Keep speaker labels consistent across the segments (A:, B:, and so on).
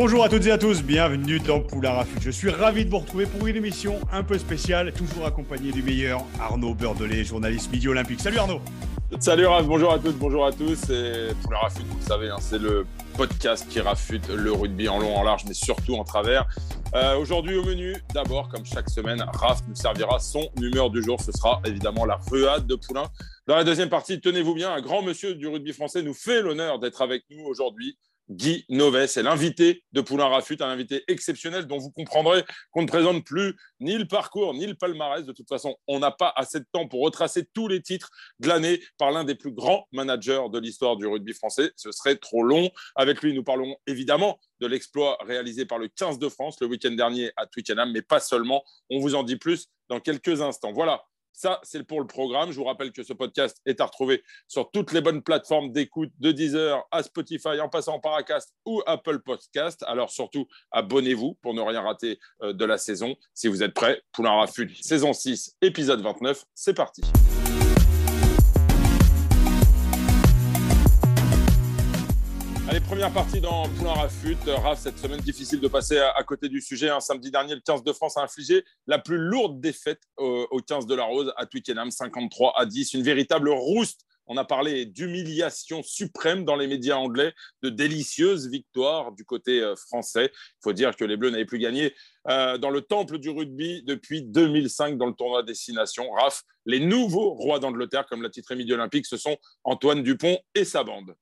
A: Bonjour à toutes et à tous, bienvenue dans Poulain Rafut. Je suis ravi de vous retrouver pour une émission un peu spéciale, toujours accompagné du meilleur Arnaud Beurdelet, journaliste midi olympique. Salut Arnaud
B: Salut Raph, bonjour à toutes, bonjour à tous. Et Rafut, vous le savez, hein, c'est le podcast qui rafute le rugby en long, en large, mais surtout en travers. Euh, Aujourd'hui au menu, d'abord, comme chaque semaine, Raph nous servira son humeur du jour. Ce sera évidemment la ruade de Poulain. Dans la deuxième partie, tenez-vous bien, un grand monsieur du rugby français nous fait l'honneur d'être avec nous aujourd'hui. Guy Noves est l'invité de Poulain Rafut, un invité exceptionnel dont vous comprendrez qu'on ne présente plus ni le parcours ni le palmarès. De toute façon, on n'a pas assez de temps pour retracer tous les titres de l'année par l'un des plus grands managers de l'histoire du rugby français. Ce serait trop long. Avec lui, nous parlons évidemment de l'exploit réalisé par le 15 de France le week-end dernier à Twickenham, mais pas seulement. On vous en dit plus dans quelques instants. Voilà, ça, c'est pour le programme. Je vous rappelle que ce podcast est à retrouver sur toutes les bonnes plateformes d'écoute, de Deezer à Spotify, en passant par Acast ou Apple Podcast. Alors surtout, abonnez-vous pour ne rien rater euh, de la saison. Si vous êtes prêts, Poulain Rafut, saison 6, épisode 29, c'est parti. Allez, première partie dans Poulain Rafut. Raph, cette semaine, difficile de passer à, côté du sujet. Samedi dernier, le 15 de France a infligé la plus lourde défaite au, au 15 de la Rose à Twickenham, 53 à 10. Une véritable rouste. On a parlé d'humiliation suprême dans les médias anglais, de délicieuse victoire du côté euh, français. Il faut dire que les Bleus n'avaient plus gagné euh, dans le temple du rugby depuis 2005 dans le tournoi Destination. Raph, les nouveaux rois d'Angleterre, comme l'a titré Midi Olympique, ce sont Antoine Dupont et sa bande.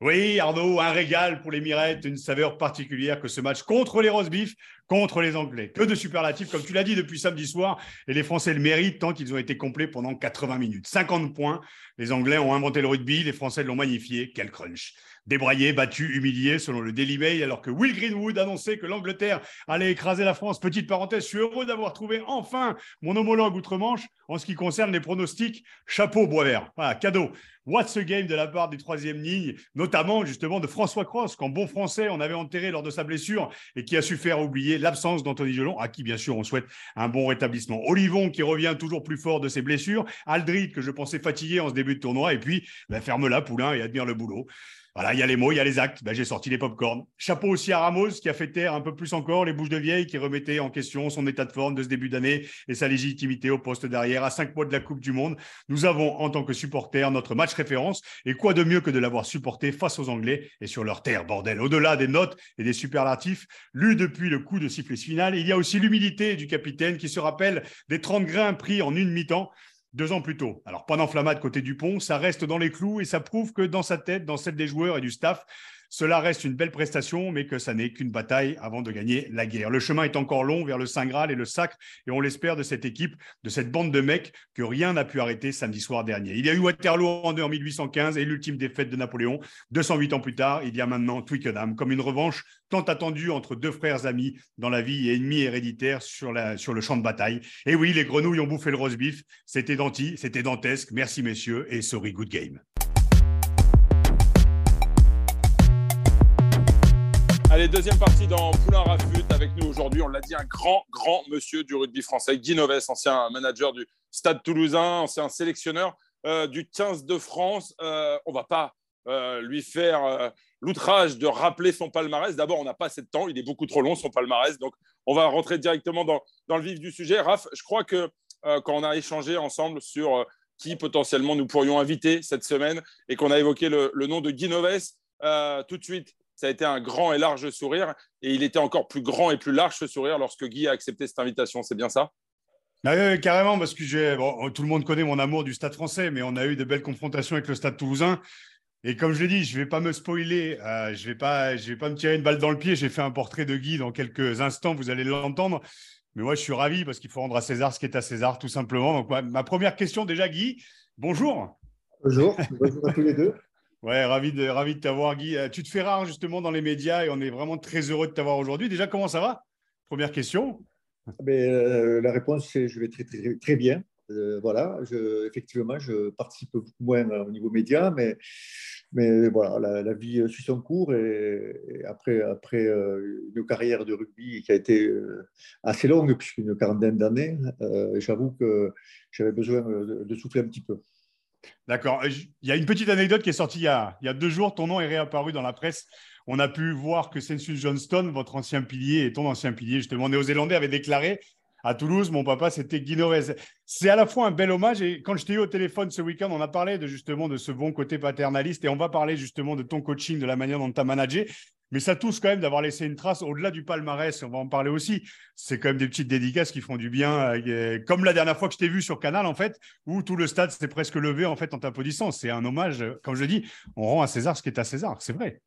A: Oui, Arnaud, un régal pour les mirettes, une saveur particulière que ce match contre les Rosebifs, contre les Anglais. Que de superlatifs, comme tu l'as dit depuis samedi soir, et les Français le méritent tant qu'ils ont été complets pendant 80 minutes. 50 points, les Anglais ont inventé le rugby, les Français l'ont magnifié. Quel crunch débraillé, battu, humilié, selon le Daily Mail, alors que Will Greenwood annonçait que l'Angleterre allait écraser la France. Petite parenthèse, je suis heureux d'avoir trouvé enfin mon homologue outre-Manche en ce qui concerne les pronostics. Chapeau, Boisvert. Voilà, cadeau. What's a game de la part du troisième ligne, notamment justement de François Cross, qu'en bon français on avait enterré lors de sa blessure et qui a su faire oublier l'absence d'Anthony Gelon, à qui bien sûr on souhaite un bon rétablissement. Olivon qui revient toujours plus fort de ses blessures, Aldrid que je pensais fatigué en ce début de tournoi, et puis ben, ferme-la Poulain et admire le boulot. Voilà, il y a les mots, il y a les actes. Ben, j'ai sorti les pop-corn. Chapeau aussi à Ramos qui a fait taire un peu plus encore les bouches de vieille qui remettaient en question son état de forme de ce début d'année et sa légitimité au poste derrière. À cinq mois de la Coupe du Monde, nous avons en tant que supporters notre match référence. Et quoi de mieux que de l'avoir supporté face aux Anglais et sur leur terre, bordel. Au-delà des notes et des superlatifs lus depuis le coup de sifflet final, il y a aussi l'humilité du capitaine qui se rappelle des 30 grains pris en une mi-temps deux ans plus tôt. Alors, pas d'enflammade côté Dupont, ça reste dans les clous et ça prouve que dans sa tête, dans celle des joueurs et du staff, cela reste une belle prestation, mais que ça n'est qu'une bataille avant de gagner la guerre. Le chemin est encore long vers le Saint Graal et le sacre, et on l'espère de cette équipe, de cette bande de mecs que rien n'a pu arrêter samedi soir dernier. Il y a eu Waterloo en 1815 et l'ultime défaite de Napoléon. 208 ans plus tard, il y a maintenant Twickenham, comme une revanche tant attendue entre deux frères amis dans la vie et ennemis héréditaires sur, le champ de bataille. Et oui, les grenouilles ont bouffé le roast beef. C'était denti, c'était dantesque. Merci messieurs et sorry, good game.
B: Allez, deuxième partie dans Poulain Rafut. Avec nous aujourd'hui, on l'a dit, un grand, grand monsieur du rugby français, Guy Noves, ancien manager du Stade toulousain, ancien sélectionneur euh, du 15 de France. Euh, on va pas euh, lui faire euh, l'outrage de rappeler son palmarès. D'abord, on n'a pas assez de temps, il est beaucoup trop long son palmarès. Donc, on va rentrer directement dans, dans le vif du sujet. Raph, je crois que quand on a échangé ensemble sur qui potentiellement nous pourrions inviter cette semaine et qu'on a évoqué le, le nom de Guy Noves, tout de suite, ça a été un grand et large sourire. Et il était encore plus grand et plus large ce sourire lorsque Guy a accepté cette invitation. C'est bien ça?
A: Ah oui, carrément, parce que bon, tout le monde connaît mon amour du stade français, mais on a eu de belles confrontations avec le stade toulousain. Et comme je l'ai dit, je ne vais pas me spoiler, euh, je ne vais, pas, je vais pas me tirer une balle dans le pied. J'ai fait un portrait de Guy dans quelques instants, vous allez l'entendre. Mais moi, je suis ravi parce qu'il faut rendre à César ce qui est à César, tout simplement. Donc, ma, ma première question, déjà, Guy, bonjour.
C: Bonjour, bonjour à tous les deux.
A: Ouais, ravi de, ravi de t'avoir, Guy. Euh, tu te fais rare justement dans les médias et on est vraiment très heureux de t'avoir aujourd'hui. Déjà, comment ça va? Première question.
C: Mais, euh, la réponse, c'est je vais très, très, bien. Euh, voilà, effectivement, je participe beaucoup moins au niveau média, mais, mais voilà, la, vie suit son cours et, après, après une carrière de rugby qui a été assez longue, puisqu'une quarantaine d'années, j'avoue que j'avais besoin de, de souffler un petit peu.
A: D'accord. Il y a une petite anecdote qui est sortie il y, a, il y a deux jours. Ton nom est réapparu dans la presse. On a pu voir que Sensus Johnston, votre ancien pilier et ton ancien pilier, justement néo-zélandais, avait déclaré à Toulouse, mon papa, c'était Guy C'est à la fois un bel hommage. Et quand je t'ai eu au téléphone ce week-end, on a parlé de, justement de ce bon côté paternaliste et on va parler justement de ton coaching, de la manière dont tu as managé. Mais ça touche quand même d'avoir laissé une trace au-delà du palmarès. On va en parler aussi. C'est quand même des petites dédicaces qui font du bien. Euh, comme la dernière fois que je t'ai vu sur Canal, en fait, où tout le stade s'est presque levé en fait en t'applaudissant. C'est un hommage. Comme je dis, on rend à César ce qui est à César. C'est vrai.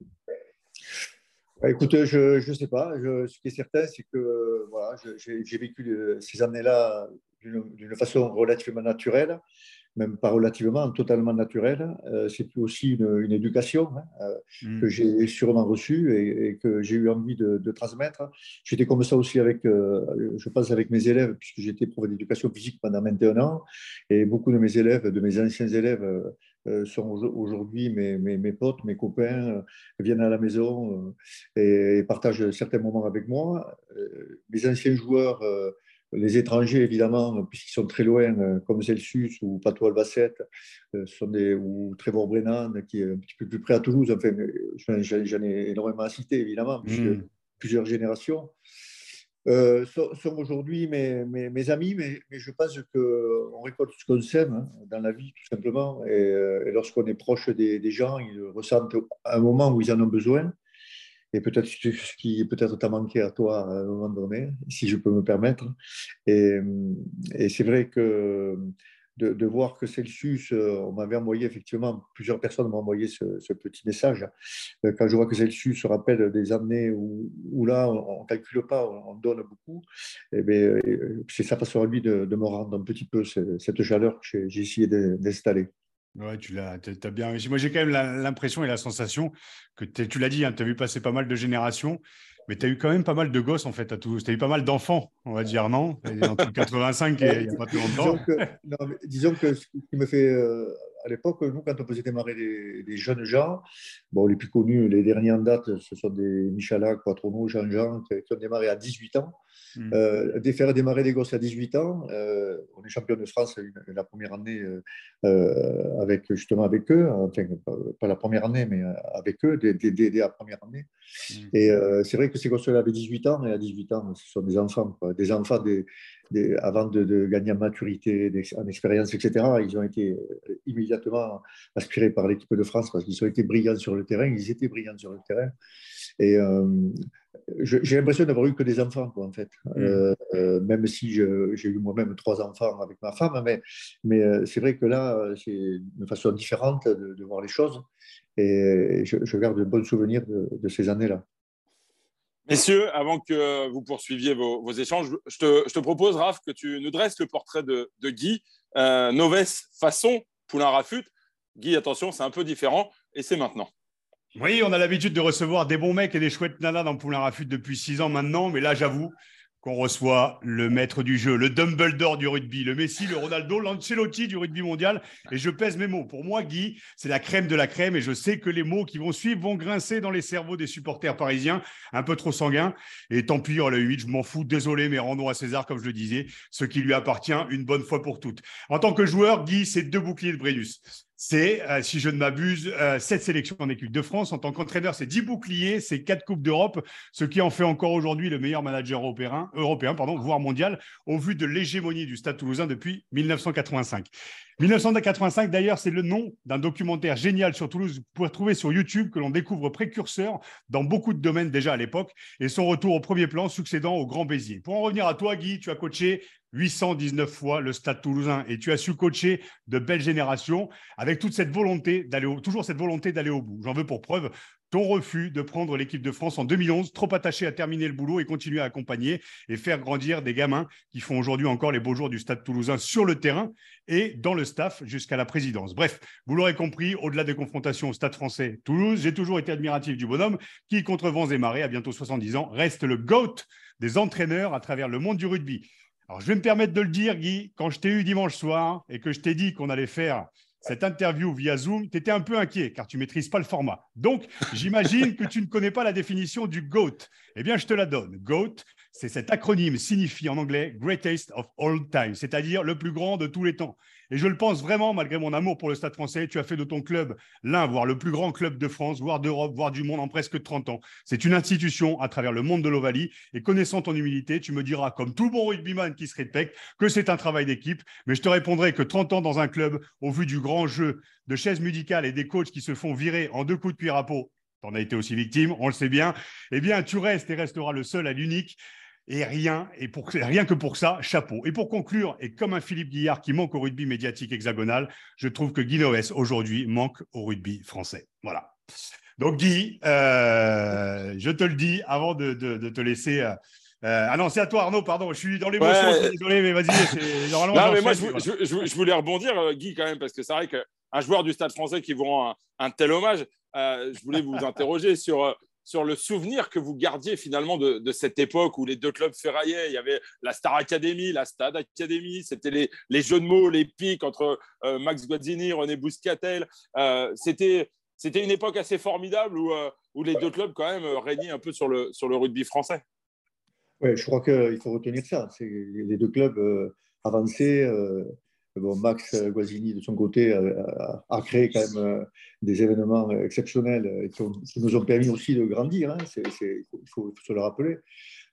C: Bah, écoute, je ne sais pas. ce qui est certain, c'est que voilà, j'ai vécu ces années-là d'une façon relativement naturelle même pas relativement, totalement naturel. Euh, c'est aussi une, éducation hein, euh, mm. que j'ai sûrement reçue et, que j'ai eu envie de, transmettre. J'étais comme ça aussi avec, euh, je pense, avec mes élèves, puisque j'étais prof d'éducation physique pendant 21 ans. Et beaucoup de mes élèves, de mes anciens élèves, sont aujourd'hui mes, mes, mes, potes, mes copains, viennent à la maison et, et, partagent certains moments avec moi. mes anciens joueurs les étrangers, évidemment, puisqu'ils sont très loin, euh, comme Celsius ou Pato Albacete, euh, sont des, ou Trevor Brennan, qui est un petit peu plus près à Toulouse. Enfin, j'en ai énormément à citer, évidemment, mmh. plusieurs générations. Euh, sont, aujourd'hui mes, mes, amis, mais, mais je pense qu'on récolte ce qu'on sème hein, dans la vie, tout simplement. Et, lorsqu'on est proche des, des, gens, ils ressentent un moment où ils en ont besoin et peut-être ce qui peut-être t'a manqué à toi à un moment donné, si je peux me permettre. Et, et c'est vrai que de, voir que Celsius, euh, on m'avait envoyé effectivement, plusieurs personnes m'ont envoyé ce, petit message. Euh, quand je vois que Celsius se rappelle des années où, là, on ne calcule pas, on donne beaucoup, eh c'est sa façon à lui de, me rendre un petit peu cette chaleur que j'ai essayé d'installer.
A: Ouais, tu l'as as bien réussi. Moi, j'ai quand même l'impression et la sensation que tu l'as dit, hein, tu as vu passer pas mal de générations, mais tu as eu quand même pas mal de gosses en fait à. Tu as eu pas mal d'enfants, on va dire, non? Entre 85 et il n'y a pas plus longtemps.
C: Disons que, ce qui me fait. Euh, à l'époque, nous, quand on faisait démarrer des, jeunes gens, bon, les plus connus, les derniers en date, ce sont des Michala, Quattrono, Jean-Jean, qui ont démarré à 18 ans. Mm. Euh, faire démarrer des gosses à 18 ans. Euh, on est champion de France la première année euh, avec justement avec eux, enfin pas la première année, mais avec eux, dès, dès, la première année. Mm. Et c'est vrai que ces gosses-là avaient 18 ans, et à 18 ans, ce sont des enfants, des enfants des, avant de, gagner en maturité, en expérience, etc. Ils ont été immédiatement aspirés par l'équipe de France parce qu'ils ont été brillants sur le terrain. Ils étaient brillants sur le terrain. Et j'ai l'impression d'avoir eu que des enfants, quoi, en fait. Mm. Euh, euh, même si j'ai eu moi-même trois enfants avec ma femme, mais, mais euh, c'est vrai que là, c'est une façon différente de, voir les choses. Et je, garde de bons souvenirs de, ces années-là.
B: Messieurs, avant que vous poursuiviez vos, échanges, je te, je te, propose, Raph, que tu nous dresses le portrait de, Guy, Noves façon Poulain Rafut. Guy, attention, c'est un peu différent, et c'est maintenant.
A: Oui, on a l'habitude de recevoir des bons mecs et des chouettes nanas dans Poulain Rafut depuis six ans maintenant, mais là, j'avoue qu'on reçoit le maître du jeu, le Dumbledore du rugby, le Messi, le Ronaldo, l'Ancelotti du rugby mondial. Et je pèse mes mots. Pour moi, Guy, c'est la crème de la crème. Et je sais que les mots qui vont suivre vont grincer dans les cerveaux des supporters parisiens, un peu trop sanguins. Et tant pis, oh, le 8, je m'en fous. Désolé, mais rendons à César, comme je le disais, ce qui lui appartient une bonne fois pour toutes. En tant que joueur, Guy, c'est deux boucliers de Brennus c'est, euh, si je ne m'abuse, euh, sélections en équipe de France. En tant qu'entraîneur, c'est dix boucliers, c'est quatre Coupes d'Europe, ce qui en fait encore aujourd'hui le meilleur manager européen, européen pardon, voire mondial, au vu de l'hégémonie du Stade toulousain depuis 1985. 1985, d'ailleurs, c'est le nom d'un documentaire génial sur Toulouse. Vous pouvez trouver sur YouTube que l'on découvre précurseur dans beaucoup de domaines déjà à l'époque et son retour au premier plan succédant au Grand Béziers. Pour en revenir à toi, Guy, tu as coaché 819 fois le Stade toulousain et tu as su coacher de belles générations avec toute cette volonté d'aller toujours cette volonté d'aller au bout. J'en veux pour preuve ton refus de prendre l'équipe de France en 2011, trop attaché à terminer le boulot et continuer à accompagner et faire grandir des gamins qui font aujourd'hui encore les beaux jours du stade toulousain sur le terrain et dans le staff jusqu'à la présidence. Bref, vous l'aurez compris, au-delà des confrontations au stade français Toulouse, j'ai toujours été admiratif du bonhomme qui, contre vents et marées, à bientôt 70 ans, reste le GOAT des entraîneurs à travers le monde du rugby. Alors, je vais me permettre de le dire, Guy, quand je t'ai eu dimanche soir et que je t'ai dit qu'on allait faire cette interview via Zoom, tu étais un peu inquiet car tu maîtrises pas le format. Donc, j'imagine que tu ne connais pas la définition du GOAT. Eh bien, je te la donne. GOAT, c'est cet acronyme signifie en anglais Greatest of All Time, c'est-à-dire le plus grand de tous les temps. Et je le pense vraiment, malgré mon amour pour le Stade français, tu as fait de ton club l'un, voire le plus grand club de France, voire d'Europe, voire du monde en presque 30 ans. C'est une institution à travers le monde de l'Ovalie. Et connaissant ton humilité, tu me diras, comme tout bon rugbyman qui se respecte, que c'est un travail d'équipe. Mais je te répondrai que 30 ans dans un club, au vu du grand jeu de chaises musicales et des coachs qui se font virer en deux coups de cuir à peau, tu en as été aussi victime, on le sait bien, eh bien, tu restes et resteras le seul à l'unique et rien, et pour, rien que pour ça, chapeau. Et pour conclure, et comme un Philippe Guillard qui manque au rugby médiatique hexagonal, je trouve que Guy Noès aujourd'hui manque au rugby français. Voilà. Donc Guy, euh, je te le dis avant de, te laisser. Euh, euh, ah non, c'est à toi Arnaud, pardon, je suis dans l'émotion, désolé, mais vas-y.
B: non, mais moi, je, voulais rebondir, Guy, quand même, parce que c'est vrai qu'un joueur du Stade français qui vous rend un tel hommage, je voulais vous interroger sur sur le souvenir que vous gardiez finalement de, cette époque où les deux clubs ferraillaient. Il y avait la Star Academy, la Stade Academy, c'était les, les, jeux de mots, les pics entre euh, Max Guazzini, René Bouscatel. Euh, c'était, une époque assez formidable où, euh, les deux clubs quand même régnaient un peu sur le, sur le rugby français.
C: Oui, je crois qu'il faut retenir ça. Les deux clubs avancés Bon, Max Guazzini, de son côté, a, créé quand même euh, des événements exceptionnels qui, nous ont permis aussi de grandir. Hein. il, faut, se le rappeler.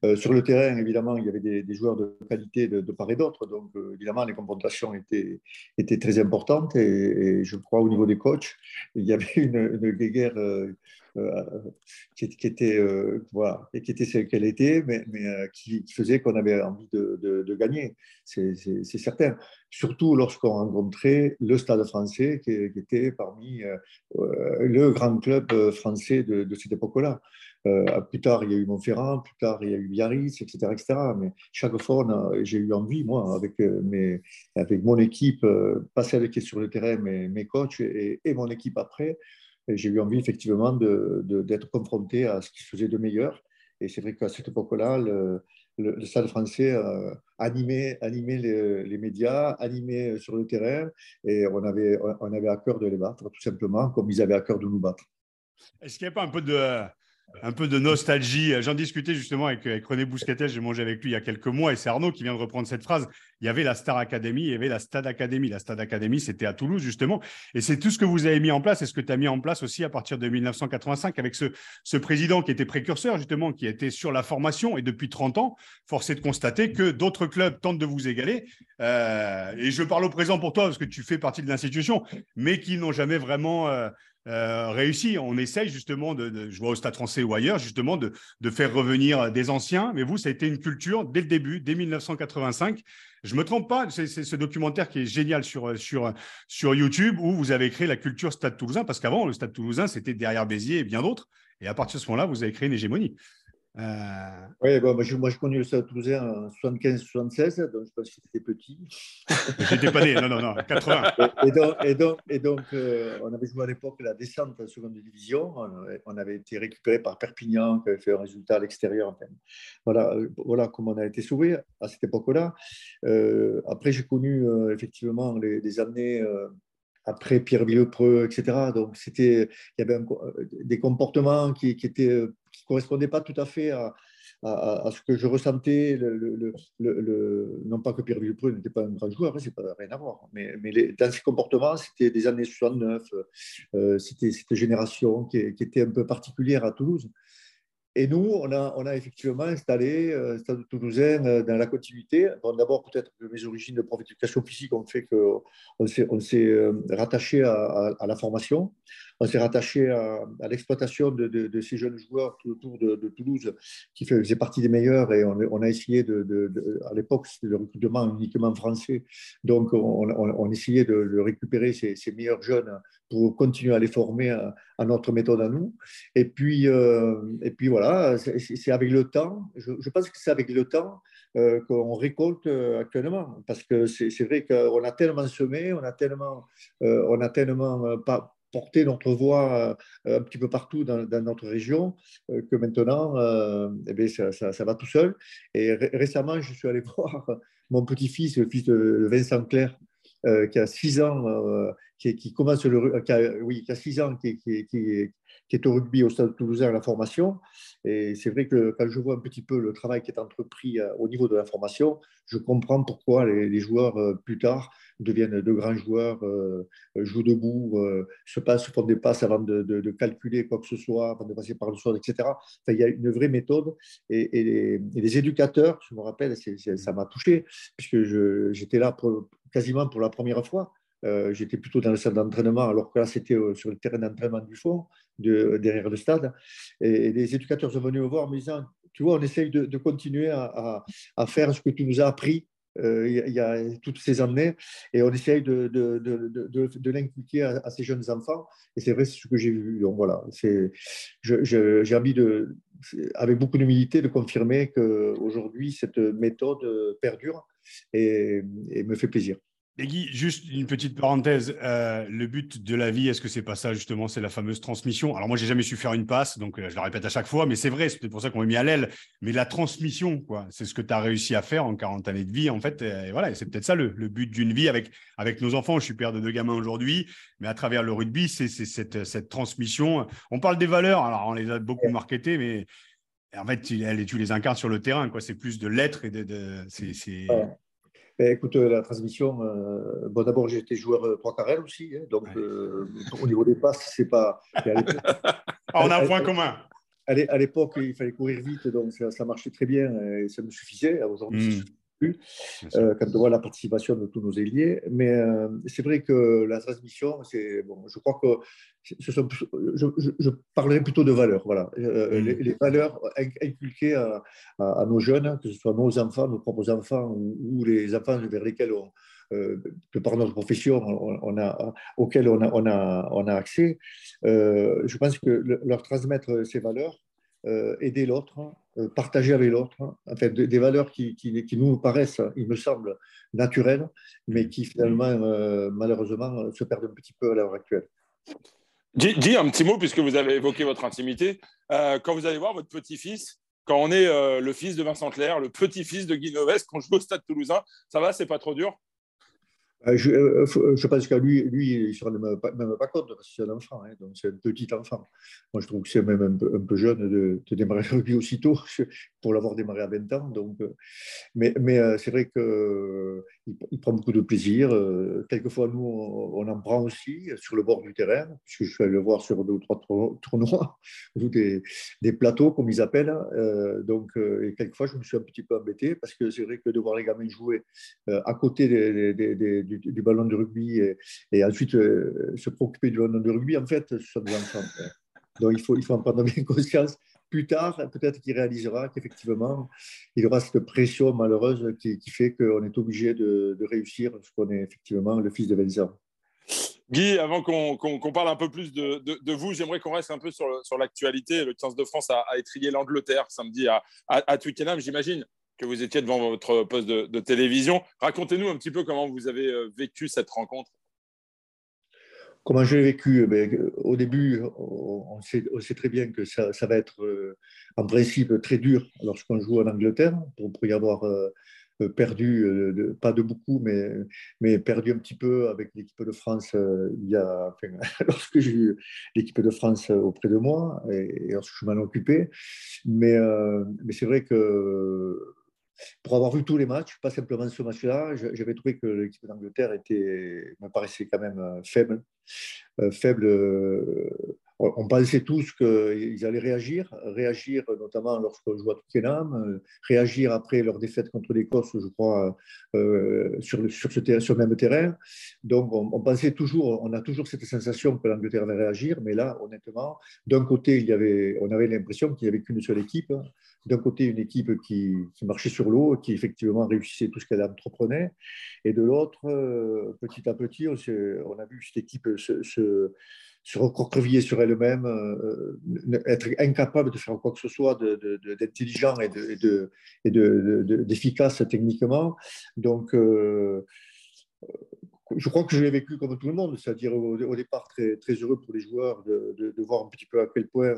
C: Euh, sur le terrain, évidemment, il y avait des, joueurs de qualité de, part et d'autre. Donc, euh, évidemment, les confrontations étaient, étaient très importantes. Et, je crois, au niveau des coachs, il y avait une guerre qui, était, voilà, et qui était celle qu'elle était, mais, mais qui, faisait qu'on avait envie de, de, gagner. C'est certain. Surtout lorsqu'on rencontrait le Stade français, qui, était parmi le grand club français de, cette époque-là. Euh, plus tard, il y a eu Montferrand, plus tard, il y a eu Biarritz, etc. etc. Mais chaque fois, j'ai eu envie, moi, avec, euh, mes, avec mon équipe, euh, pas celle qui est sur le terrain, mais mes coachs et, mon équipe après, j'ai eu envie effectivement d'être confronté à ce qui se faisait de meilleur. Et c'est vrai qu'à cette époque-là, le, le, Stade français animait, animait les, les, médias, animait sur le terrain, et on avait, on avait à cœur de les battre, tout simplement, comme ils avaient à cœur de nous battre.
A: Est-ce qu'il n'y a pas un peu de un peu de nostalgie. J'en discutais justement avec, René Bousquetel, j'ai mangé avec lui il y a quelques mois, et c'est Arnaud qui vient de reprendre cette phrase. Il y avait la Star Academy, il y avait la Stade Academy. La Stade Academy, c'était à Toulouse, justement. Et c'est tout ce que vous avez mis en place, et ce que tu as mis en place aussi à partir de 1985 avec ce, président qui était précurseur, justement, qui était sur la formation, et depuis 30 ans, force est de constater que d'autres clubs tentent de vous égaler. Euh, et je parle au présent pour toi, parce que tu fais partie de l'institution, mais qui n'ont jamais vraiment... Euh, euh, réussi. On essaye justement, de, je vois au Stade français ou ailleurs, justement de, faire revenir des anciens. Mais vous, ça a été une culture dès le début, dès 1985. Je me trompe pas, c'est ce documentaire qui est génial sur, sur, sur YouTube où vous avez créé la culture Stade Toulousain, parce qu'avant, le Stade Toulousain, c'était derrière Béziers et bien d'autres. Et à partir de ce moment-là, vous avez créé une hégémonie.
C: Euh... Oui, bon, moi, j'ai connu le Stade Toulousain en 75-76, donc je pense que c'était petit.
A: J'étais pas né, non, non, non, 80.
C: Et, donc, et donc, et donc euh, on avait joué à l'époque la descente en seconde division. On avait, été récupéré par Perpignan, qui avait fait un résultat à l'extérieur. voilà, euh, voilà comment on a été sauvé à cette époque-là. Euh, après, j'ai connu effectivement les, les années après Pierre Villepreux, etc. Donc, c'était, il y avait des comportements qui, qui étaient qui ne correspondait pas tout à fait à, ce que je ressentais. Non pas que Pierre Villepreux n'était pas un grand joueur, hein, c'est pas rien à voir. Mais, dans ses comportements, c'était des années 69, euh, c'était cette génération qui, était un peu particulière à Toulouse. Et nous, on a, effectivement installé euh, Stade Toulousain euh, dans la continuité. D'abord, peut-être que mes origines de prof d'éducation physique ont fait qu'on s'est, on euh, rattaché à, la formation. On s'est rattaché à, l'exploitation de, ces jeunes joueurs tout autour de, Toulouse qui faisaient partie des meilleurs et on, a essayé de, à l'époque c'était le recrutement uniquement français, donc on, essayait de, récupérer ces, meilleurs jeunes pour continuer à les former à, notre méthode à nous. Et puis, euh, et puis voilà, c'est avec le temps, je, pense que c'est avec le temps euh, qu'on récolte euh, actuellement. Parce que c'est vrai qu'on a tellement semé, on a tellement, on a tellement pas porté notre voix un petit peu partout dans, notre région que maintenant, eh bien, ça, ça, va tout seul. Et récemment, je suis allé voir mon petit-fils, le fils de Vincent Clair, qui a 6 ans, qui, qui, commence le, oui, qui a 6 ans, qui est au rugby au Stade Toulousain à la formation. Et c'est vrai que quand je vois un petit peu le travail qui est entrepris euh, au niveau de la formation, je comprends pourquoi les, joueurs euh, plus tard deviennent de grands joueurs, euh, jouent debout, se passent, font des passes avant de, calculer quoi que ce soit, avant de passer par le sol, etc. il y a une vraie méthode. Et, les, éducateurs, je me rappelle, ça m'a touché, puisque j'étais là quasiment pour la première fois. Euh, j'étais plutôt dans le salle d'entraînement, alors que là, c'était euh, sur le terrain d'entraînement du fond, de, derrière le stade. Et, les éducateurs sont venus me voir en me disant, tu vois, on essaye de, continuer à, faire ce que tu nous as appris euh, il, y a, toutes ces années, et on essaye de, de l'inculquer à, ces jeunes enfants. Et c'est vrai, c'est ce que j'ai vu. Donc voilà, j'ai envie de, avec beaucoup d'humilité, de confirmer qu'aujourd'hui, cette méthode perdure et me fait plaisir.
A: Et Guy, juste une petite parenthèse. Euh, le but de la vie, est-ce que c'est pas ça justement C'est la fameuse transmission? Alors moi, j'ai jamais su faire une passe, donc euh, je la répète à chaque fois, mais c'est vrai, c'est pour ça qu'on m'a mis à l'aile. Mais la transmission, quoi, c'est ce que tu as réussi à faire en 40 années de vie, en fait. Et voilà, c'est peut-être ça le, but d'une vie avec, avec nos enfants. Je suis père de deux gamins aujourd'hui, mais à travers le rugby, c'est cette, cette transmission. On parle des valeurs, alors on les a beaucoup marketées, mais en fait, tu, tu les incarnes sur le terrain. quoi. C'est plus de l'être et de. de c'est,
C: ben, écoute, la transmission, euh, bon, d'abord, été joueur euh, trois carrés aussi, hein, donc euh, au niveau des passes, c'est pas.
A: On a un point commun.
C: À l'époque, il fallait courir vite, donc ça, marchait très bien et ça me suffisait. Aujourd'hui, hmm plus euh, quand on voit la participation de tous nos ailiers. Mais euh, c'est vrai que la transmission, c'est bon, je crois que ce sont, je, parlerai plutôt de valeurs. Voilà. Euh, mmh. les, valeurs inculquées à, nos jeunes, que ce soit nos enfants, nos propres enfants ou, les enfants vers lesquels on, de par notre profession, on, a, auxquels on a, on a, on a accès, je pense que leur transmettre ces valeurs, aider l'autre, euh, partager avec l'autre, hein. des, valeurs qui, nous paraissent, il me semble, naturelles, mais qui finalement, euh, malheureusement, se perdent un petit peu à l'heure actuelle.
B: Dis, un petit mot, puisque vous avez évoqué votre intimité. Euh, quand vous allez voir votre petit-fils, quand on est le fils de Vincent Clair, le petit-fils de Guy Noves, quand je joue au Stade Toulousain, ça va, c'est pas trop dur?
C: euh, je, euh, euh, je, pense qu'à lui, lui, il ne se rend même pas, compte parce que c'est un enfant, hein, donc c'est un petit enfant. Moi, je trouve que c'est même un peu, un peu jeune de, démarrer le rugby aussitôt pour l'avoir démarré à 20 ans. Donc, mais, c'est vrai qu'il il prend beaucoup de plaisir. Quelquefois, nous, on, en prend aussi sur le bord du terrain, puisque je suis allé le voir sur deux ou trois tournois, ou des, des plateaux, comme ils appellent. donc, et quelquefois, je me suis un petit peu embêté parce que c'est vrai que de voir les gamins jouer à côté des, des, des du, ballon de rugby et, ensuite euh, se préoccuper du ballon de rugby, en fait, ce sont des enfants. Donc il faut, il faut en prendre bien conscience. Plus tard, peut-être qu'il réalisera qu'effectivement, il aura cette pression malheureuse qui, fait qu'on est obligé de, réussir parce qu'on est effectivement le fils de Vincent.
B: Guy, avant qu'on parle un peu plus de, vous, j'aimerais qu'on reste un peu sur, sur l'actualité. Le 15 de France a, a étrié l'Angleterre samedi à, à, à Twickenham. J'imagine que vous étiez devant votre poste de, télévision. Racontez-nous un petit peu comment vous avez euh, vécu cette rencontre.
C: Comment je l'ai vécu eh Au début, on sait, très bien que ça, va être euh, en principe très dur lorsqu'on joue en Angleterre, pour, y avoir euh, perdu, pas de beaucoup, mais, mais perdu un petit peu avec l'équipe de France lorsque j'ai eu l'équipe de France auprès de moi et, lorsque je m'en occupais. Mais, mais c'est vrai que pour avoir vu tous les matchs, pas simplement ce match-là, j'avais trouvé que l'équipe d'Angleterre me paraissait quand même euh, faible. Euh, faible euh, on pensait tous qu'ils allaient réagir, réagir notamment lorsqu'on joue à Twickenham, réagir après leur défaite contre l'Écosse, je crois, sur, sur, ce, sur, le même terrain. Donc, on, pensait toujours, on a toujours cette sensation que l'Angleterre allait réagir, mais là, honnêtement, d'un côté, on avait l'impression qu'il n'y avait qu'une seule équipe. D'un côté, une équipe qui, marchait sur l'eau, qui effectivement réussissait tout ce qu'elle entreprenait, et de l'autre, petit à petit, on, a vu cette équipe se se recroqueviller sur elle-même, euh, être incapable de faire quoi que ce soit d'intelligent de, et d'efficace de, techniquement. Donc, euh, je crois que je l'ai vécu comme tout le monde, c'est-à-dire au, départ très, très heureux pour les joueurs de, voir un petit peu à quel point,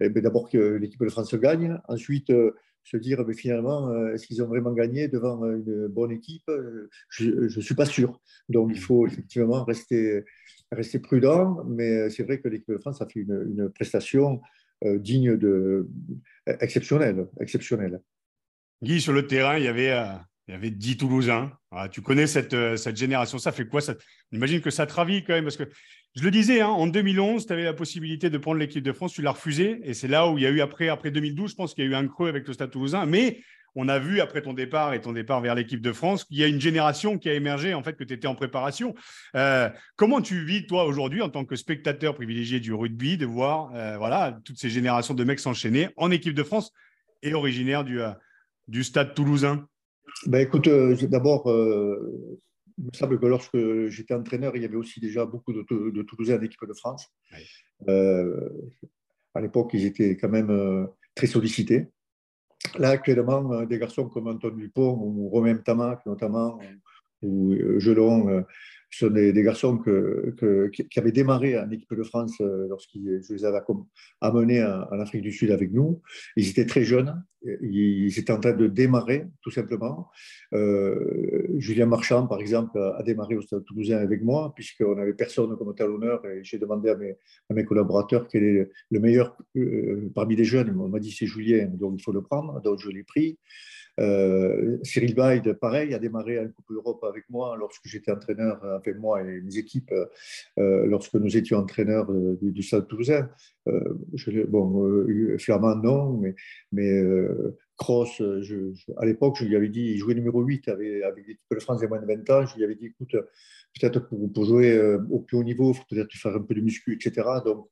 C: eh ben, d'abord que l'équipe de France gagne, ensuite euh, se dire mais finalement, est-ce qu'ils ont vraiment gagné devant une bonne équipe? Je ne suis pas sûr. Donc il faut effectivement rester rester prudent, mais c'est vrai que l'équipe de France a fait une, prestation euh, digne de exceptionnelle, exceptionnelle.
A: Guy, sur le terrain, il y avait, euh, il y avait 10 Toulousains. tu connais cette, euh, cette, génération. Ça fait quoi ça, J'imagine que ça te ravit quand même, parce que je le disais, hein, en 2011, tu avais la possibilité de prendre l'équipe de France, tu l'as refusé, et c'est là où il y a eu après, après 2012, je pense qu'il y a eu un creux avec le Stade Toulousain, mais on a vu après ton départ et ton départ vers l'équipe de France qu'il y a une génération qui a émergé, en fait, que tu étais en préparation. Euh, comment tu vis, toi, aujourd'hui, en tant que spectateur privilégié du rugby, de voir euh, voilà, toutes ces générations de mecs s'enchaîner en équipe de France et originaire du, euh, du stade toulousain?
C: Ben, Écoute, d'abord, il me semble que lorsque j'étais entraîneur, il y avait aussi déjà beaucoup de, de Toulousains en équipe de France. à l'époque, ils étaient quand même très sollicités. Là, actuellement, euh, des garçons comme Antoine Dupont ou Romain Tamac, notamment, ou, ou Gelon, euh, ce sont des, garçons que, qui avaient démarré en équipe de France euh, lorsqu'ils je les avais amenés en, Afrique du Sud avec nous. Ils étaient très jeunes, ils étaient en train de démarrer, tout simplement. Euh, Julien Marchand, par exemple, a démarré au Stade Toulousain avec moi, puisqu'on n'avait personne comme talonneur, et j'ai demandé à mes, à collaborateurs quel est le meilleur euh, parmi les jeunes. On m'a dit c'est Julien, donc il faut le prendre, donc je l'ai pris. Euh, Cyril Baïd, pareil, a démarré en Coupe d'Europe avec moi lorsque j'étais entraîneur, avec moi et mes équipes, lorsque nous étions entraîneurs du, Stade Toulousain. Bon, Flamand, non, mais Cross, à l'époque, je lui avais dit, il jouait numéro 8 avec, l'équipe de France des moins de 20 ans. Je lui avais dit, écoute, peut-être pour, jouer au plus haut niveau, il faut peut-être faire un peu de muscu, etc. Donc,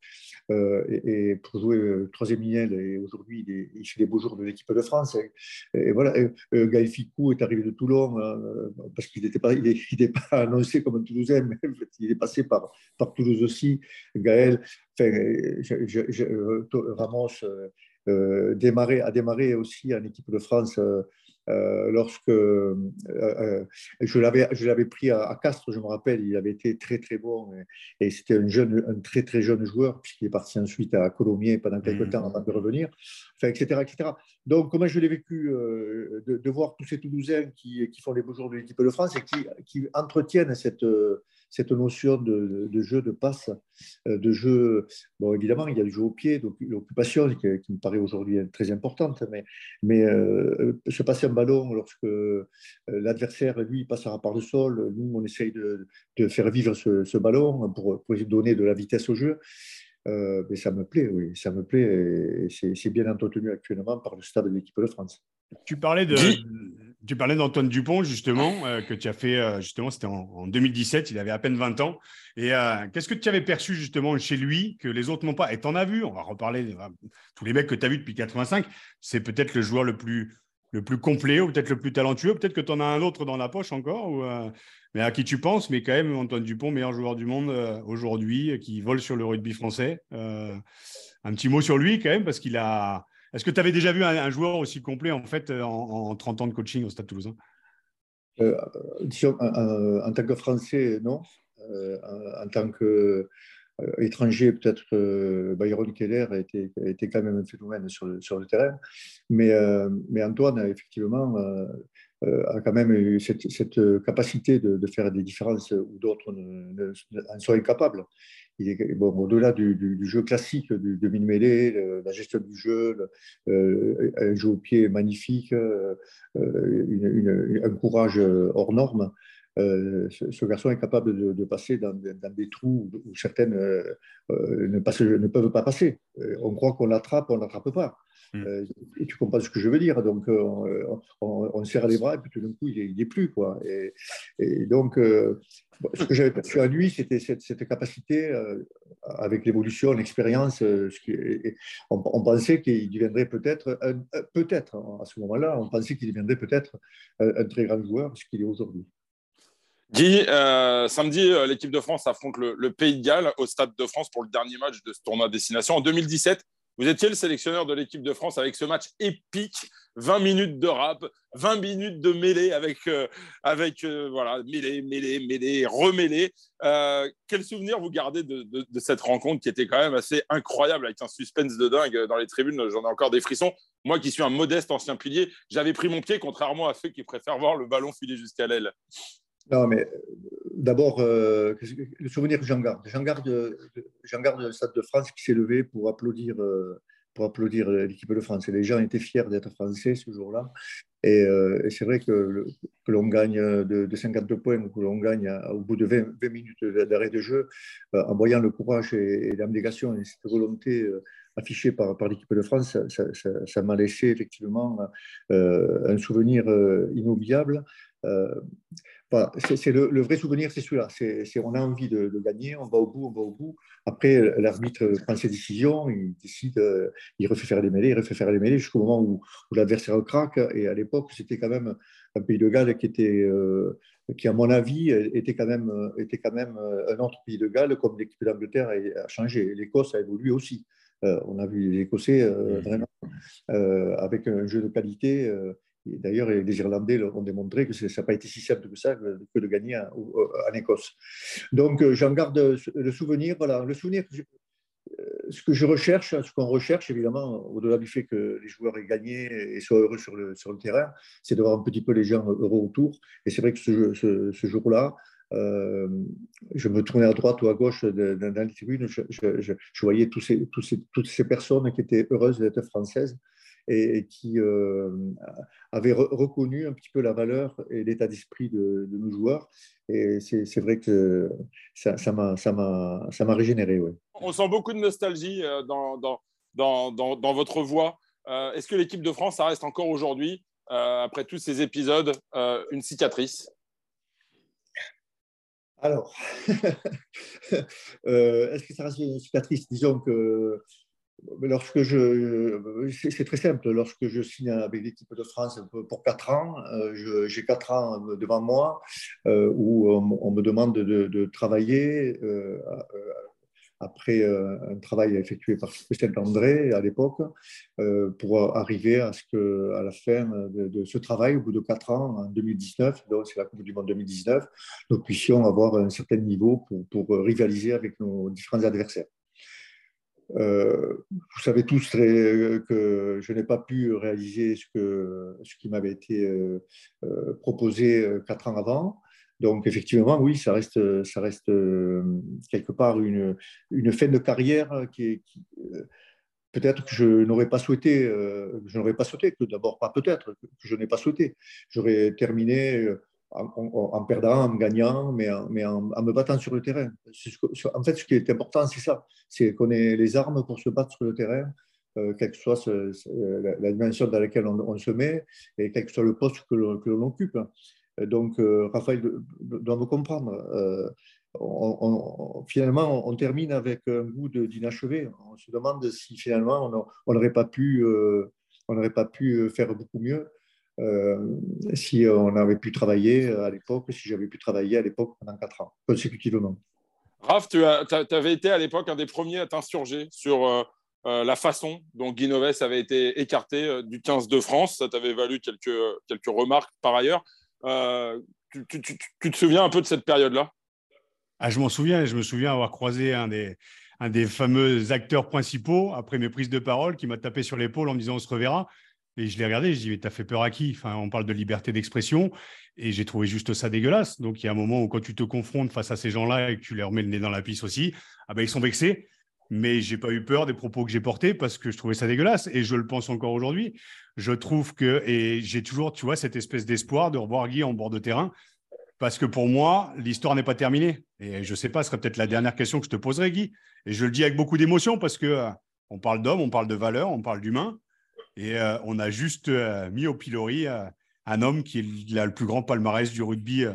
C: euh, et, pour jouer euh, troisième ligne. Et aujourd'hui, il, fait des beaux jours de l'équipe de France. Et, voilà, euh, Gaël Ficou est arrivé de Toulon parce qu'il n'était pas, annoncé comme un Toulousain, mais il est passé par, par Toulouse aussi. Gaël, enfin, Ramos démarré, a démarré aussi en équipe de France euh, lorsque euh, euh, je l'avais pris à, Castres, je me rappelle, il avait été très très bon et, c'était un, jeune, un très très jeune joueur puisqu'il est parti ensuite à Colomiers pendant quelques mmh. temps avant de revenir, enfin, etc., etc. Donc, comment je l'ai vécu de, voir tous ces Toulousains qui, qui font les beaux jours de l'équipe de France et qui, qui entretiennent cette cette notion de, jeu de passe, euh, de jeu. Bon, évidemment, il y a le jeu au pied, donc l'occupation qui, me paraît aujourd'hui très importante, mais, mais euh, se passer un ballon lorsque euh, l'adversaire, lui, passe à part le sol, nous, on essaye de, faire vivre ce, ballon pour, pour, donner de la vitesse au jeu. mais ça me plaît, oui, ça me plaît et c'est bien entretenu actuellement par le stade de l'équipe de France.
A: Tu parlais de, tu parlais d'Antoine Dupont justement euh, que tu as fait euh, justement c'était en, 2017, il avait à peine 20 ans. Et euh, qu'est-ce que tu avais perçu justement chez lui que les autres n'ont pas? Et tu en as vu, on va reparler tous les mecs que tu as vus depuis 85, c'est peut-être le joueur le plus le plus complet ou peut-être le plus talentueux, peut-être que tu en as un autre dans la poche encore ou, mais à qui tu penses, mais quand même Antoine Dupont meilleur joueur du monde aujourd'hui qui vole sur le rugby français. un petit mot sur lui quand même parce qu'il a est-ce que tu avais déjà vu un, joueur aussi complet en fait en, 30 ans de coaching au Stade Toulousain?
C: Euh, en, tant que Français, non. Euh, en, tant qu'étranger, euh, peut-être Byron Keller a été, quand même un phénomène sur le, terrain. Mais Antoine, effectivement, a quand même eu cette, capacité de, faire des différences où d'autres en sont incapables bon, au-delà du, jeu classique, du demi-mêlée, la gestion du jeu, euh, un jeu au pied magnifique, euh, un courage hors norme. Ce, garçon est capable de, passer dans, des trous où, certaines ne, ne, peuvent pas passer. on croit qu'on l'attrape, on ne l'attrape pas. Mm. Euh, et tu comprends ce que je veux dire. Donc, euh, on, serre les bras et puis tout d'un coup, il n'est plus. Quoi. Et, donc, euh, ce que j'avais perçu à lui, c'était cette, capacité, avec l'évolution, l'expérience, on, on, pensait qu'il deviendrait peut-être, peut-être hein, à ce moment-là, on pensait qu'il deviendrait peut-être un, très grand joueur, ce qu'il est aujourd'hui.
B: Guy, samedi, l'équipe de France affronte le, Pays de Galles au Stade de France pour le dernier match de ce tournoi destination. En 2017, vous étiez le sélectionneur de l'équipe de France avec ce match épique, 20 minutes de rap, 20 minutes de mêlée avec, euh, avec euh, voilà, mêlée, mêlée, mêlée, remêlée. Euh, quel souvenir vous gardez de, cette rencontre qui était quand même assez incroyable avec un suspense de dingue dans les tribunes? J'en ai encore des frissons. Moi qui suis un modeste ancien pilier, j'avais pris mon pied, contrairement à ceux qui préfèrent voir le ballon filer jusqu'à l'aile.
C: Non, mais d'abord, le souvenir que j'en garde? J'en garde, garde le Stade de France qui s'est levé pour applaudir, pour applaudir l'équipe de France. Et les gens étaient fiers d'être français ce jour-là. Et, c'est vrai que, l'on gagne de, 52 points, que l'on gagne au bout de 20, minutes d'arrêt de jeu, en voyant le courage et, l'abnégation et cette volonté affichée par, par l'équipe de France, ça m'a laissé effectivement un souvenir inoubliable c'est le, vrai souvenir, c'est celui-là. On a envie de, gagner, on va au bout, on va au bout. Après, l'arbitre prend ses décisions, il décide, euh, il refait faire les mêlées, il refait faire les mêlées jusqu'au moment où, l'adversaire craque. Et à l'époque, c'était quand même un pays de Galles qui était, euh, qui à mon avis, était quand même, était quand même un autre pays de Galles, comme l'équipe d'Angleterre a changé. L'Écosse a évolué aussi. Euh, on a vu les Écossais vraiment avec un jeu de qualité D'ailleurs, les Irlandais ont démontré que ça n'a pas été si simple que ça que de gagner en, Écosse. Donc, euh, j'en garde le souvenir. Voilà, le souvenir. Euh, ce que je recherche, ce qu'on recherche, évidemment, au-delà du fait que les joueurs aient gagné et soient heureux sur le, terrain, c'est de voir un petit peu les gens heureux autour. Et c'est vrai que ce, jour-là, euh, je me tournais à droite ou à gauche dans les tribunes, je, voyais toutes ces personnes qui étaient heureuses d'être françaises et, qui euh, avait reconnu un petit peu la valeur et l'état d'esprit de, nos joueurs. Et c'est vrai que ça m'a ça m'a régénéré. Ouais.
B: On sent beaucoup de nostalgie euh, dans, dans, dans, dans votre voix. Euh, est-ce que l'équipe de France, ça reste encore aujourd'hui, après tous ces épisodes, une cicatrice?
C: Alors, est-ce que ça reste une cicatrice? Disons que Lorsque je, c'est très simple. Lorsque je signe avec l'équipe de France pour 4 ans, euh, j'ai 4 ans devant moi euh, où on, me demande de, travailler euh, après un travail effectué par Saint-André à l'époque pour arriver à ce que, à la fin de, ce travail, au bout de 4 ans, en 2019, donc c'est la Coupe du Monde 2019, nous puissions avoir un certain niveau pour rivaliser avec nos différents adversaires. Euh, vous savez tous que je n'ai pas pu réaliser ce, qui m'avait été euh, euh, proposé quatre ans avant. Donc effectivement, oui, ça reste, ça reste quelque part une, une fin de carrière qui peut-être que je n'aurais pas souhaité, je n'aurais pas souhaité, que d'abord pas peut-être, que je n'ai pas souhaité. J'aurais terminé en, perdant, en gagnant, mais, en, me battant sur le terrain. en fait, ce qui est important, c'est ça c'est qu'on ait les armes pour se battre sur le terrain, euh, quelle que soit la, dimension dans laquelle on, se met et quel que soit le poste que l'on occupe. Donc, euh, Raphaël doit me comprendre. Euh, finalement, on, termine avec un goût d'inachevé. On se demande si finalement on on n'aurait pas pu faire beaucoup mieux. Euh, si on avait pu travailler à l'époque, si j'avais pu travailler à l'époque pendant quatre ans, consécutivement.
B: Raph, tu, avais été à l'époque un des premiers à t'insurger sur euh, euh, la façon dont Guy avait été écarté du 15 de France. Ça t'avait valu quelques, quelques remarques par ailleurs. Tu, te souviens un peu de cette période-là?
A: Ah, Je m'en souviens. Je me souviens avoir croisé un des, un des fameux acteurs principaux après mes prises de parole qui m'a tapé sur l'épaule en me disant on se reverra. Et je l'ai regardé, je dis, mais t'as fait peur à qui? Enfin, On parle de liberté d'expression et j'ai trouvé juste ça dégueulasse. Donc il y a un moment où quand tu te confrontes face à ces gens-là et que tu leur mets le nez dans la pisse aussi, ah ben, ils sont vexés. Mais j'ai pas eu peur des propos que j'ai portés parce que je trouvais ça dégueulasse et je le pense encore aujourd'hui. Je trouve que, et j'ai toujours, tu vois, cette espèce d'espoir de revoir Guy en bord de terrain parce que pour moi, l'histoire n'est pas terminée. Et je ne sais pas, ce serait peut-être la dernière question que je te poserai, Guy. Et je le dis avec beaucoup d'émotion parce que euh, on parle d'homme, on parle de valeur, on parle d'humain. Et euh, on a juste euh, mis au pilori un homme qui a le plus grand palmarès du rugby.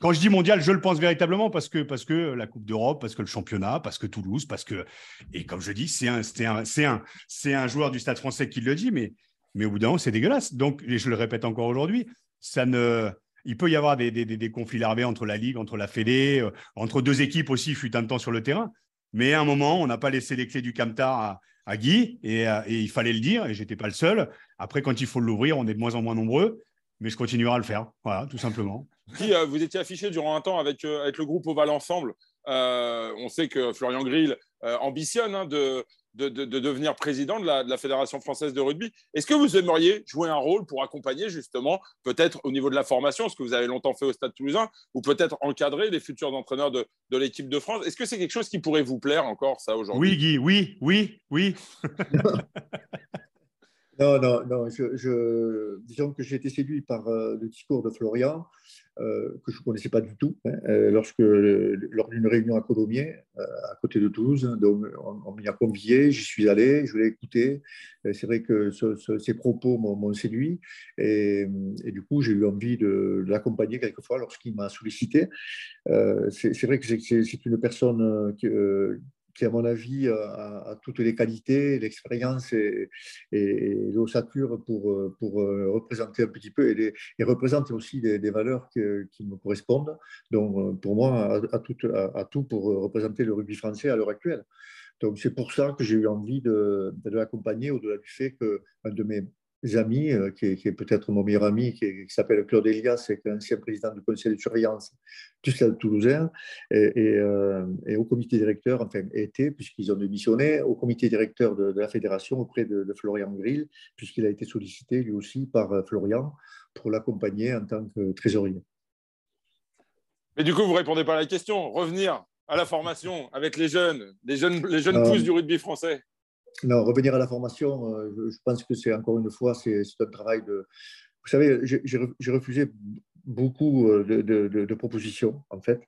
A: quand je dis mondial, je le pense véritablement parce que, parce que la Coupe d'Europe, parce que le championnat, parce que Toulouse, parce que. Et comme je dis, c'est un, un, un, un joueur du stade français qui le dit, mais, mais au bout d'un moment, c'est dégueulasse. Donc, et je le répète encore aujourd'hui, ça ne il peut y avoir des, conflits larvés entre la Ligue, entre la Fédé, euh, entre deux équipes aussi, fut un temps sur le terrain. Mais à un moment, on n'a pas laissé les clés du Camtar à, Guy euh, et, il fallait le dire et j'étais pas le seul. Après, quand il faut l'ouvrir, on est de moins en moins nombreux, mais je continuerai à le faire. Voilà, tout simplement.
B: Euh, vous étiez affiché durant un temps avec, avec le groupe Oval Ensemble. on sait que Florian Grill ambitionne hein, de, de, devenir président de la, Fédération française de rugby. Est-ce que vous aimeriez jouer un rôle pour accompagner justement, peut-être au niveau de la formation, ce que vous avez longtemps fait au Stade toulousain, ou peut-être encadrer les futurs entraîneurs de, l'équipe de France? Est-ce que c'est quelque chose qui pourrait vous plaire encore, ça, aujourd'hui?
A: Oui, Guy, oui, oui, oui.
C: non, non, non. Je, disons que j'ai été séduit par euh, le discours de Florian. Euh, que je ne connaissais pas du tout, hein, euh, lorsque, lors d'une réunion à Codomiers, euh, à côté de Toulouse, donc on, m'y a convié, j'y suis allé, je l'ai écouté. C'est vrai que ces propos m'ont séduit et, du coup, j'ai eu envie de, l'accompagner quelquefois lorsqu'il m'a sollicité. c'est vrai que c'est une personne qui, qui, à mon avis, a, toutes les qualités, l'expérience et, l'ossature pour, pour représenter un petit peu et, et représenter aussi des, valeurs qui me correspondent. Donc, pour moi, à, tout, à, tout pour représenter le rugby français à l'heure actuelle. Donc, c'est pour ça que j'ai eu envie de, de l'accompagner, au-delà du fait qu'un de mes amis, euh, qui est, peut-être mon meilleur ami, qui, s'appelle Claude Elias, qui est l'ancien président du conseil de surveillance du Stade toulousain, et, euh, et, au comité directeur, enfin était, puisqu'ils ont démissionné, au comité directeur de, la fédération auprès de, Florian Grill, puisqu'il a été sollicité lui aussi par euh, Florian pour l'accompagner en tant que trésorier.
B: Mais du coup, vous ne répondez pas à la question. Revenir à la formation avec les jeunes, les jeunes, les jeunes pousses du rugby français.
C: Non, revenir à la formation, euh, je, pense que c'est encore une fois, c'est un travail de. Vous savez, j'ai refusé beaucoup euh, de, propositions, en fait,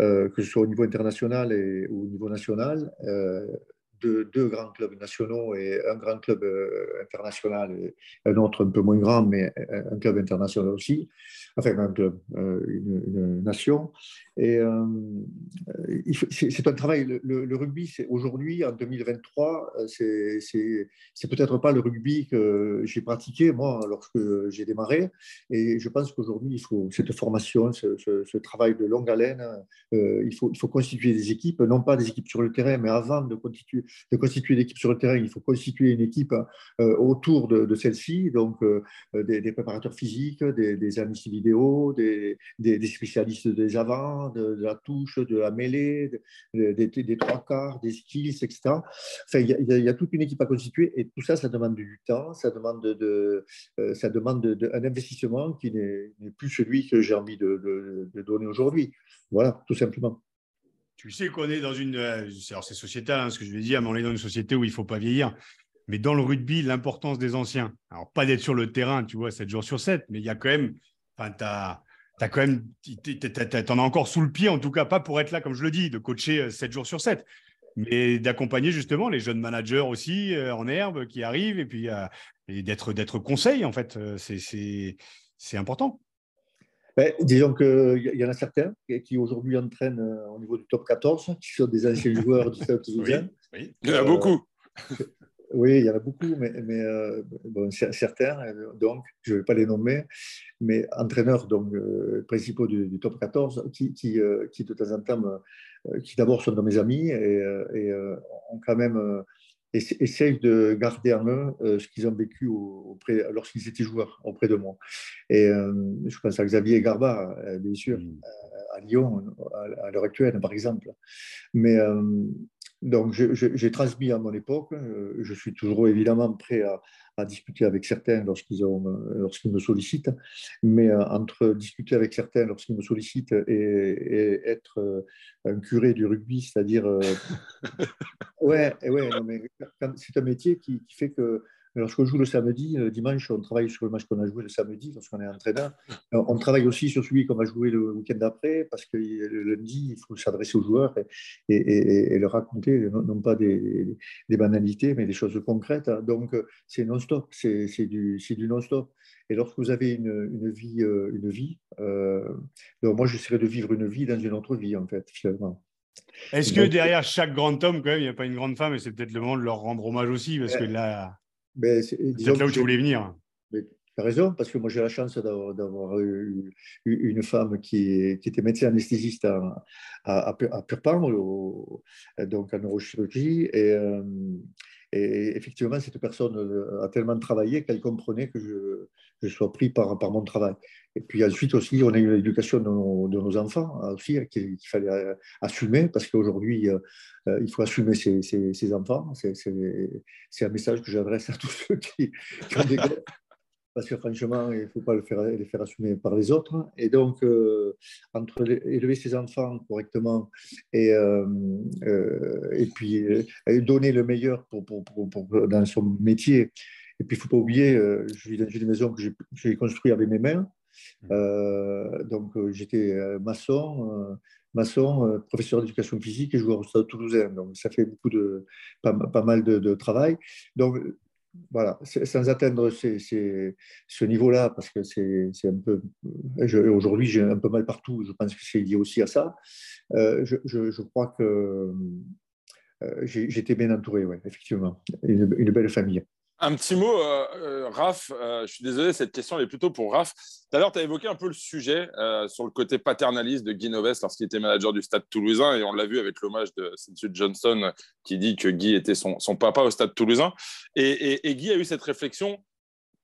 C: euh, que ce soit au niveau international et au niveau national. de deux grands clubs nationaux et un grand club international et un autre un peu moins grand, mais un club international aussi, enfin un club, une, une nation. Et euh, c'est un travail. Le, rugby, aujourd'hui, en 2023, euh, c'est peut-être pas le rugby que j'ai pratiqué moi lorsque j'ai démarré. Et je pense qu'aujourd'hui, il faut cette formation, ce, travail de longue haleine. Euh, il, faut, constituer des équipes, non pas des équipes sur le terrain, mais avant de constituer, de constituer sur le terrain, il faut constituer une équipe autour de, celle-ci, donc des, préparateurs physiques, des, des des, spécialistes des avants de, la touche, de la mêlée, des trois quarts, des skills, etc. Enfin, il y, a toute une équipe à constituer et tout ça, ça demande du temps, ça demande, de, euh, ça demande un investissement qui n'est plus celui que j'ai envie de, donner aujourd'hui. Voilà, tout simplement.
A: Tu sais qu'on est dans une. Euh, c'est sociétal hein, ce que je vais dire, mais on est dans une société où il ne faut pas vieillir. Mais dans le rugby, l'importance des anciens. Alors, pas d'être sur le terrain, tu vois, 7 jours sur 7, mais il y a quand même. Enfin, tu as as quand même, t'en as encore sous le pied, en tout cas pas pour être là, comme je le dis, de coacher 7 euh, jours sur 7, mais d'accompagner justement les jeunes managers aussi euh, en herbe qui arrivent et puis euh, d'être, d'être conseil, en fait, c'est important.
C: Ben, disons qu'il y en a certains qui aujourd'hui entraînent au niveau du top 14, qui sont des anciens joueurs du Stade
B: Toulousain. Oui, Il y en a beaucoup.
C: Oui, il y en a beaucoup, mais, mais euh, certains, euh, donc, je ne vais pas les nommer, mais entraîneurs donc, euh, principaux du, top 14 qui, qui, qui, de temps en temps, qui d'abord sont dans mes amis et, et ont quand même essayent de garder en eux ce qu'ils ont vécu auprès, lorsqu'ils étaient joueurs auprès de moi. Et je pense à Xavier Garba, bien sûr, mmh. à Lyon, à, l'heure actuelle, par exemple. Mais donc, j'ai transmis à mon époque. Euh, je suis toujours évidemment prêt à, discuter avec certains lorsqu'ils lorsqu'ils me sollicitent. Mais euh, entre discuter avec certains lorsqu'ils me sollicitent et, être euh, un curé du rugby, c'est-à-dire. ouais, ouais, c'est un métier qui, fait que lorsqu'on joue le samedi, le dimanche, on travaille sur le match qu'on a joué le samedi lorsqu'on est entraîneur. On travaille aussi sur celui qu'on va jouer le week-end d'après parce que le lundi, il faut s'adresser aux joueurs et, et, leur raconter non, pas des, des, banalités, mais des choses concrètes. Donc, c'est non-stop, c'est du, du non-stop. Et lorsque vous avez une, une vie, euh, une vie euh, moi, j'essaierais de vivre une vie dans une autre vie, en fait, finalement.
A: Est-ce que derrière chaque grand homme, quand même, il n'y a pas une grande femme et c'est peut-être le moment de leur rendre hommage aussi parce que là, c'est là où tu voulais venir.
C: tu as raison, parce que moi j'ai la chance d'avoir eu une femme qui, qui était médecin anesthésiste à, à, à Purpan, donc en neurochirurgie. Et, euh, et effectivement, cette personne euh, a tellement travaillé qu'elle comprenait que je, je, sois pris par, par mon travail. Et puis ensuite aussi, on a eu l'éducation de, de, nos enfants hein, aussi, qu'il fallait euh, assumer, parce qu'aujourd'hui, euh, il faut assumer ses, ses, enfants. C'est un message que j'adresse à tous ceux qui, qui ont des parce que franchement, il ne faut pas le faire, les faire assumer par les autres. Et donc, euh, entre élever ses enfants correctement et, euh, euh, et puis donner le meilleur pour, pour, pour, dans son métier. Et puis, il ne faut pas oublier, je vis dans une maison que j'ai construite avec mes mains. Mmh. donc, j'étais maçon, maçon, professeur d'éducation physique et joueur au Stade Toulousain. Donc, ça fait beaucoup de, pas, pas mal de, de, travail. Donc, voilà, sans atteindre ce niveau-là, parce que c'est un peu. Aujourd'hui, j'ai un peu mal partout, je pense que c'est lié aussi à ça. Euh, je, crois que euh, j'étais bien entouré, ouais, effectivement. une belle famille.
B: Un petit mot, euh, euh Raph, euh, je suis désolé, cette question est plutôt pour Raph. Tout à l'heure, tu as évoqué un peu le sujet sur le côté paternaliste de Guy Noves lorsqu'il était manager du Stade toulousain, et on l'a vu avec l'hommage de Cynthia Johnson qui dit que Guy était son, papa au Stade toulousain. Et, Guy a eu cette réflexion,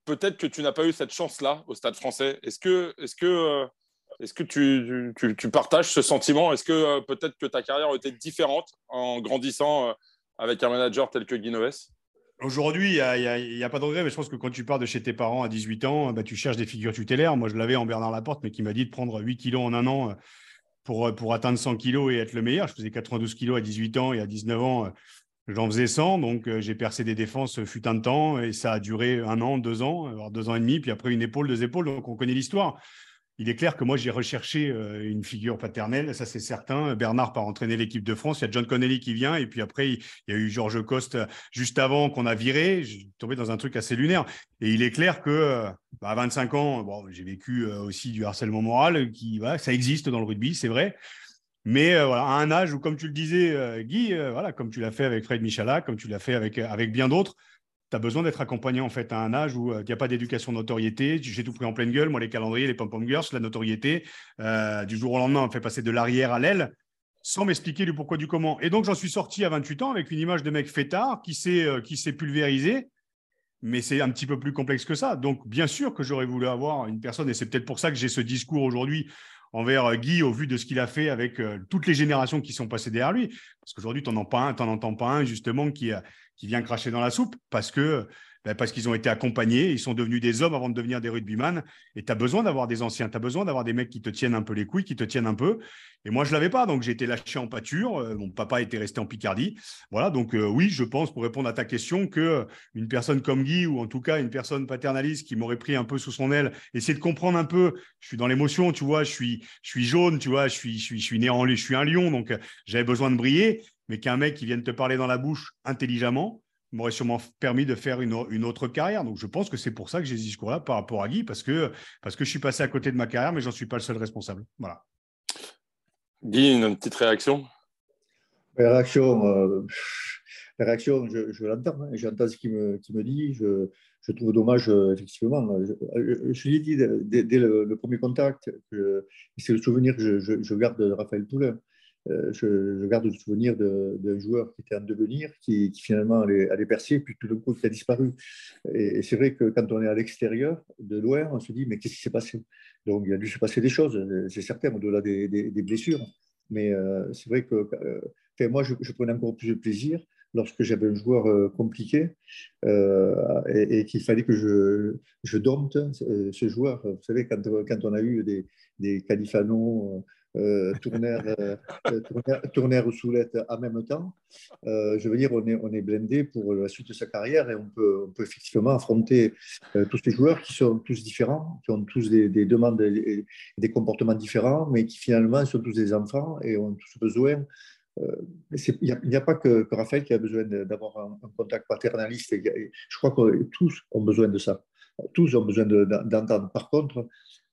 B: peut-être que tu n'as pas eu cette chance-là au Stade français. Est-ce que, est est que tu, partages ce sentiment? Est-ce que peut-être que ta carrière été différente en grandissant avec un manager tel que Guy Noves
A: Aujourd'hui, il n'y a, pas de regret, mais je pense que quand tu pars de chez tes parents à 18 ans, bah, tu cherches des figures tutélaires. Moi, je l'avais en Bernard Laporte, mais qui m'a dit de prendre 8 kilos en un an euh, pour, euh, pour atteindre 100 kilos et être le meilleur. Je faisais 92 kilos à 18 ans et à 19 ans, euh, j'en faisais 100. Donc, j'ai percé des défenses fut un temps et ça a duré un an, deux ans, voire deux ans et demi, puis après une épaule, deux épaules. Donc, on connaît l'histoire il est clair que moi, j'ai recherché euh, une figure paternelle, ça c'est certain. Bernard part entraîner l'équipe de France. Il y a John Connelly qui vient. Et puis après, il y a eu Georges Coste euh, juste avant qu'on a viré. J'ai tombé dans un truc assez lunaire. Et il est clair que euh, bah, à 25 ans, bon, j'ai vécu aussi du harcèlement moral. Qui, ça existe dans le rugby, c'est vrai. Mais voilà, à un âge où, comme tu le disais, Guy, voilà, comme tu l'as fait avec Fred Michala, comme tu l'as fait avec, avec bien d'autres, tu besoin d'être accompagné en fait à un âge où euh, il n'y a pas d'éducation notoriété. J'ai tout pris en pleine gueule, moi les calendriers, les pom-pom girls, la notoriété. Euh, du jour au lendemain, on fait passer de l'arrière à l'aile sans m'expliquer du pourquoi du comment. Et donc j'en suis sorti à 28 ans avec une image de mec fêtard qui s'est euh, qui s'est pulvérisé. Mais c'est un petit peu plus complexe que ça. Donc, bien sûr que j'aurais voulu avoir une personne, et c'est peut-être pour ça que j'ai ce discours aujourd'hui envers Guy au vu de ce qu'il a fait avec toutes les générations qui sont passées derrière lui. Parce qu'aujourd'hui, tu n'en entends pas un, justement, qui, a, qui vient cracher dans la soupe parce que ben, parce qu'ils ont été accompagnés, ils sont devenus des hommes avant de devenir des rugbyman. Et tu as besoin d'avoir des anciens, tu as besoin d'avoir des mecs qui te tiennent un peu les couilles, qui te tiennent un peu. Et moi, je l'avais pas, donc j'ai été lâché en pâture. Euh, mon papa était resté en Picardie. Voilà, donc euh, oui, je pense, pour répondre à ta question, que euh, une personne comme Guy, ou en tout cas une personne paternaliste qui m'aurait pris un peu sous son aile, essayer de comprendre un peu, je suis dans l'émotion, tu vois, je suis, je suis jaune, tu vois, je suis, je suis, je suis né en je suis un lion, donc j'avais besoin de briller, mais qu'un mec qui vienne te parler dans la bouche intelligemment, m'aurait sûrement permis de faire une, autre carrière. Donc je pense que c'est pour ça que j'ai ce discours-là par rapport à Guy, parce que, parce que je suis passé à côté de ma carrière, mais j'en suis pas le seul responsable. Voilà.
B: Guy, une petite réaction?
C: La réaction, euh, réaction je, l'entends, hein, j'entends ce qu'il me, me, dit. Je, je, trouve dommage, euh, effectivement. Je, je l'ai dit dès, le, premier contact, c'est le souvenir que je, garde de Raphaël Poulain. Euh, je, garde le souvenir d'un joueur qui était en devenir, qui, finalement allait, percer, puis tout d'un coup qui a disparu. Et, c'est vrai que quand on est à l'extérieur, de loin, on se dit mais qu'est-ce qui s'est passé? Donc il a dû se passer des choses, c'est certain, au-delà des, blessures. Mais euh, c'est vrai que euh, moi, je, prenais encore plus de plaisir lorsque j'avais un joueur compliqué et, qu'il fallait que je, dompte ce joueur. Vous savez, quand, quand on a eu des, des Califano, euh, Tournaire, ou Soulette en même temps. je veux dire, on est, on est blindé pour la suite de sa carrière et on peut, on peut effectivement affronter tous ces joueurs qui sont tous différents, qui ont tous des, demandes et des comportements différents, mais qui finalement sont tous des enfants et ont tous besoin il n'y a, pas que, Raphaël qui a besoin d'avoir un, contact paternaliste. je crois que tous ont besoin de ça. Tous ont besoin d'entendre. Par contre,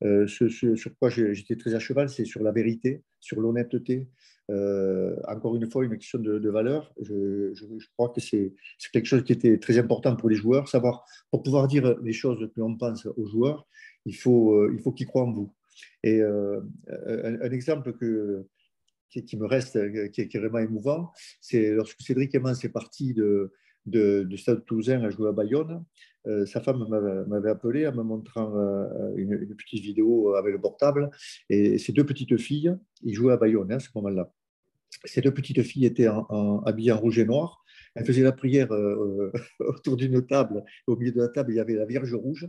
C: euh, ce, sur quoi j'étais très à cheval, c'est sur la vérité, sur l'honnêteté. Euh, encore une fois, une question de, valeur. Je, crois que c'est quelque chose qui était très important pour les joueurs. Savoir, pour pouvoir dire les choses que l'on pense aux joueurs, il faut, euh, qu'ils croient en vous. Et un, exemple qui, me reste, qui est, vraiment émouvant, c'est lorsque Cédric Emmans est parti de, de, de Stade Toulousain à jouer à Bayonne. Euh, sa femme m'avait appelé en me montrant euh, une, petite vidéo avec le portable. Et ces deux petites filles, ils jouaient à Bayonne à ce moment-là. Ces deux petites filles étaient habillées en rouge et noir. Elles faisaient la prière euh, autour d'une table. Au milieu de la table, il y avait la Vierge rouge.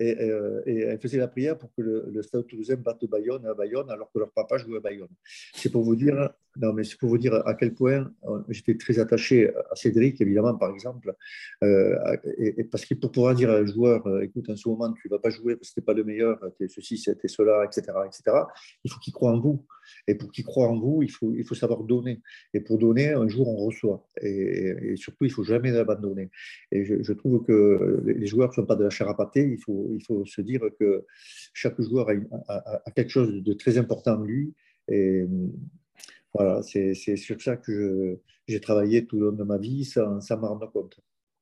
C: Euh, et, elle faisait la prière pour que le, Stade Toulousain batte Bayonne à Bayonne alors que leur papa jouait à Bayonne. C'est pour vous dire, non, mais c'est pour vous dire à quel point euh, j'étais très attaché à Cédric, évidemment, par exemple, euh, et, parce que pour pouvoir dire à un joueur, écoute, en ce moment, tu ne vas pas jouer parce que tu n'es pas le meilleur, tu es ceci, tu cela, etc., etc., il faut qu'il croit en vous. Et pour qu'il croit en vous, il faut, il faut savoir donner. Et pour donner, un jour, on reçoit. Et, surtout, il ne faut jamais abandonner. Et je, trouve que les joueurs ne sont pas de la chair à pâté. Il faut, il faut se dire que chaque joueur a, quelque chose de très important en lui. Et voilà, c'est sur ça que j'ai travaillé tout le long de ma vie sans, sans m'en rendre compte.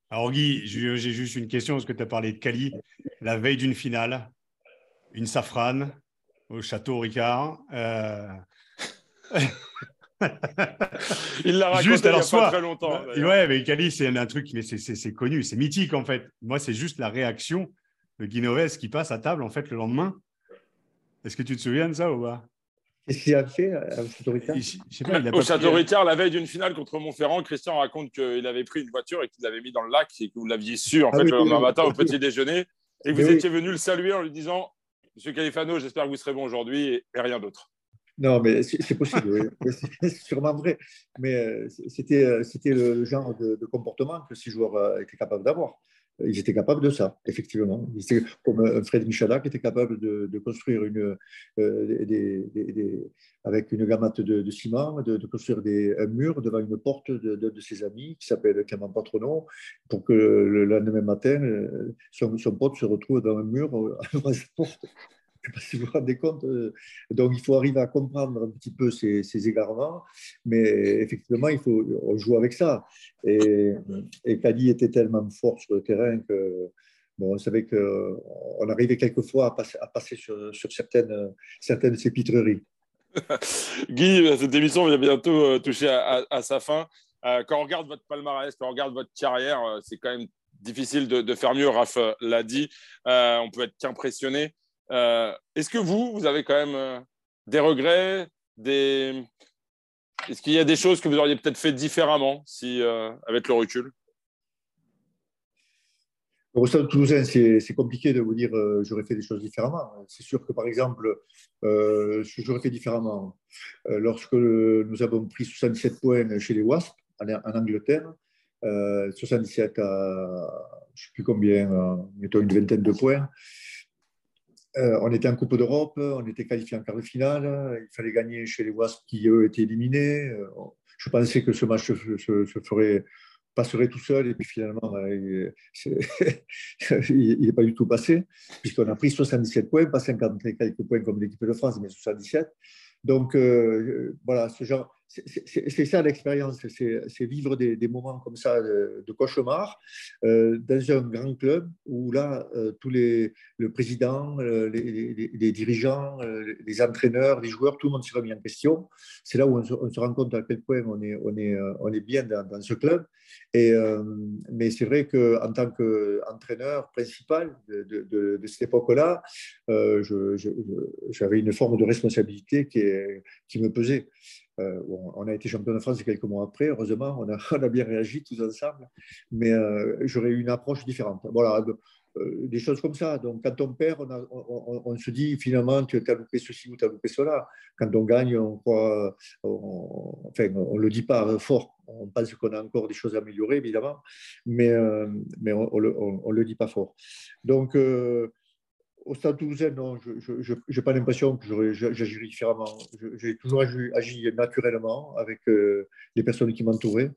A: Alors Guy, j'ai juste une question parce que tu as parlé de Cali. La veille d'une finale, une safrane, au château Ricard. Euh...
B: il l'a raconté juste, il y a pas très longtemps.
A: Ouais, mais Cali, c'est un truc, mais c'est connu, c'est mythique en fait. Moi, c'est juste la réaction de Guinoves qui passe à table en fait le lendemain. Est-ce que tu te souviens de ça ou pas?
C: Qu'est-ce qu'il a fait euh, au Château Ricard
B: Au Château Ricard, la veille d'une finale contre Montferrand, Christian raconte qu'il avait pris une voiture et qu'il l'avait mis dans le lac et que vous l'aviez su en ah fait, le lendemain matin au petit déjeuner et que vous étiez venu le saluer en lui disant Monsieur Califano, j'espère que vous serez bon aujourd'hui et, rien d'autre.
C: Non, mais c'est possible, c'est sûrement vrai. Mais euh, c'était euh, le genre de, comportement que ces joueurs euh, étaient capables d'avoir. Ils étaient capables de ça, effectivement. Ils comme Fred Michalak qui était capable de, construire une, avec une gammate de, ciment, de, construire un mur devant une porte de, ses amis qui s'appelle Clément Patronon, pour que le lendemain matin, son, son pote se retrouve dans un mur à sa porte sais pas si vous vous rendez compte. Euh, donc, il faut arriver à comprendre un petit peu ces, égarements, mais effectivement, il faut on joue avec ça. Et, et Cali était tellement fort sur le terrain que bon, on savait qu'on arrivait quelquefois à passer, à passer sur, certaines, certaines de ces pitreries.
B: Guy, cette émission va bientôt euh, toucher à, sa fin. Euh, quand on regarde votre palmarès, quand on regarde votre carrière, c'est quand même difficile de, de faire mieux. Raph l'a dit. on peut être qu'impressionné. Euh, est-ce que vous, vous avez quand même euh, des regrets des... Est-ce qu'il y a des choses que vous auriez peut-être fait différemment si, euh, avec le recul?
C: Au Stade Toulousain, c'est compliqué de vous dire j'aurais fait des choses différemment. C'est sûr que, par exemple, j'aurais fait différemment. lorsque nous avons pris 77 points chez les Wasps en, Angleterre, 77 à je ne sais plus combien, mettons une vingtaine de points. Euh, on était en Coupe d'Europe, on était qualifié en quart de finale, il fallait gagner chez les Wasps qui, eux, étaient éliminés. Euh, je pensais que ce match se, ferait, passerait tout seul, et puis finalement, euh, il n'est pas du tout passé, puisqu'on a pris 77 points, pas 50 quelques points comme l'équipe de France, mais 77. Donc, voilà, ce genre, c'est ça l'expérience, c'est vivre des, moments comme ça de, cauchemar euh, dans un grand club où là, euh, tous les, le président, euh, les, dirigeants, les entraîneurs, les joueurs, tout le monde se remet en question. C'est là où on se, rend compte à quel point on est, on est, on est bien dans, ce club. Et, mais c'est vrai qu'en tant qu'entraîneur principal de, cette époque-là, j'avais une forme de responsabilité qui me pesait. Euh, on a été champion de France quelques mois après, heureusement, on a, bien réagi tous ensemble, mais euh, j'aurais eu une approche différente. Voilà, euh, des choses comme ça. Donc, quand on perd, on, se dit finalement, tu as loupé ceci ou tu as loupé cela. Quand on gagne, on on ne le dit pas fort. On pense qu'on a encore des choses à améliorer, évidemment, mais, on ne le dit pas fort. Donc, au Stade toulousain, non, je n'ai pas l'impression que j'agirais différemment. J'ai toujours agi, naturellement avec les personnes qui m'entouraient.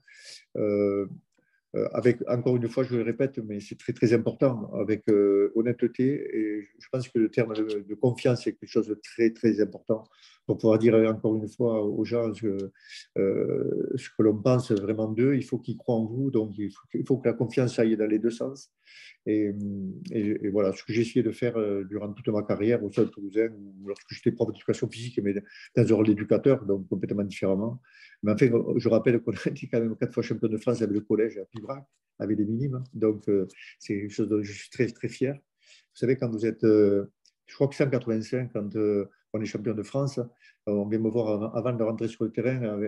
C: Euh, avec, encore une fois, je le répète, mais c'est très très important, avec euh, honnêteté. Et je pense que le terme de, confiance est quelque chose de très très important pour pouvoir dire encore une fois aux gens ce, euh, que l'on pense vraiment d'eux. Il faut qu'ils croient en vous, donc il faut, que la confiance aille dans les deux sens. Et, et, voilà ce que j'ai essayé de faire durant toute ma carrière au Stade Toulousain, lorsque j'étais prof d'éducation physique, mais dans un rôle d'éducateur, donc complètement différemment. Mais enfin, je rappelle qu'on a été quand même quatre fois champion de France avec le collège à Pibrac, avec des minimes. Donc, euh, c'est quelque chose dont je suis très, très fier. Vous savez, quand vous êtes, euh, je crois que c'est en 85, quand euh, on est champion de France, on vient me voir avant de rentrer sur le terrain,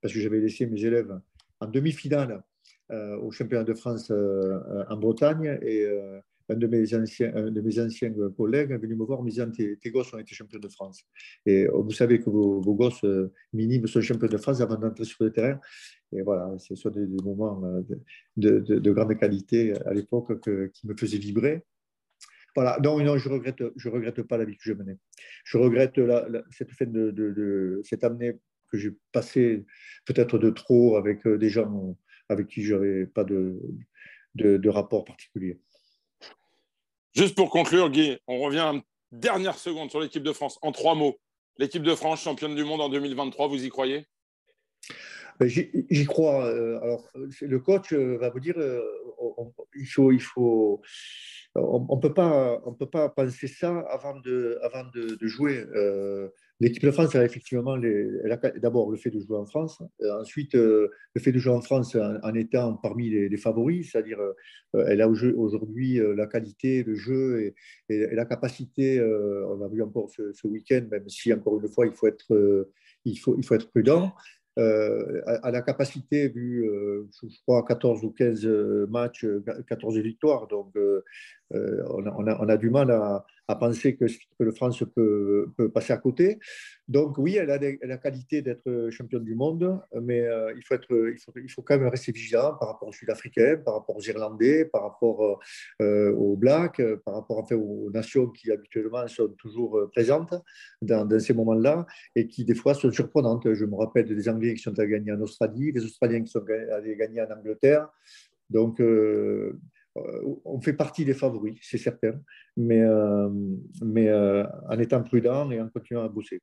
C: parce que j'avais laissé mes élèves en demi-finale au championnat de France en Bretagne. Et un de mes anciens, de mes anciens collègues est venu me voir en me disant tes, gosses ont été champions de France. Et vous savez que vos, gosses minimes sont champions de France avant d'entrer sur le terrain. Et voilà, ce sont des, moments de, de, grande qualité à l'époque qui me faisaient vibrer. Voilà, non, non je ne regrette, je regrette pas la vie que je menais. Je regrette cette, fait de, cette année que j'ai passée peut-être de trop avec des gens avec qui je n'avais pas de, de rapport particulier.
B: Juste pour conclure, Guy, on revient une dernière seconde sur l'équipe de France. En trois mots, l'équipe de France, championne du monde en 2023, vous y croyez?
C: Ben, J'y crois. Euh, alors, le coach euh, va vous dire euh, il faut, il faut, on ne peut, pas, on peut pas penser ça avant de, avant de, jouer. L'équipe de France, a effectivement d'abord le fait de jouer en France, euh, ensuite euh, le fait de jouer en France en, étant parmi les, favoris, c'est-à-dire euh, elle a aujourd'hui la qualité, le jeu et, la capacité, on l'a vu encore ce, week-end, même si encore une fois il faut être, prudent, à, la capacité, vu, je crois, 14 ou 15 euh, matchs, 14 victoires. Donc, on a, on, a, du mal à, à penser que, que, le France peut, passer à côté. Donc, oui, elle a la qualité d'être championne du monde, mais il, faut être, il, faut, quand même rester vigilant par rapport aux Sud-Africains, par rapport aux Irlandais, par rapport aux Blacks, par rapport en fait, aux nations qui habituellement sont toujours présentes dans, ces moments-là et qui, des fois, sont surprenantes. Je me rappelle des Anglais qui sont allés gagner en Australie, les Australiens qui sont allés gagner en Angleterre. Donc, euh, on fait partie des favoris, c'est certain, mais, euh, mais euh, en étant prudent et en continuant à bosser.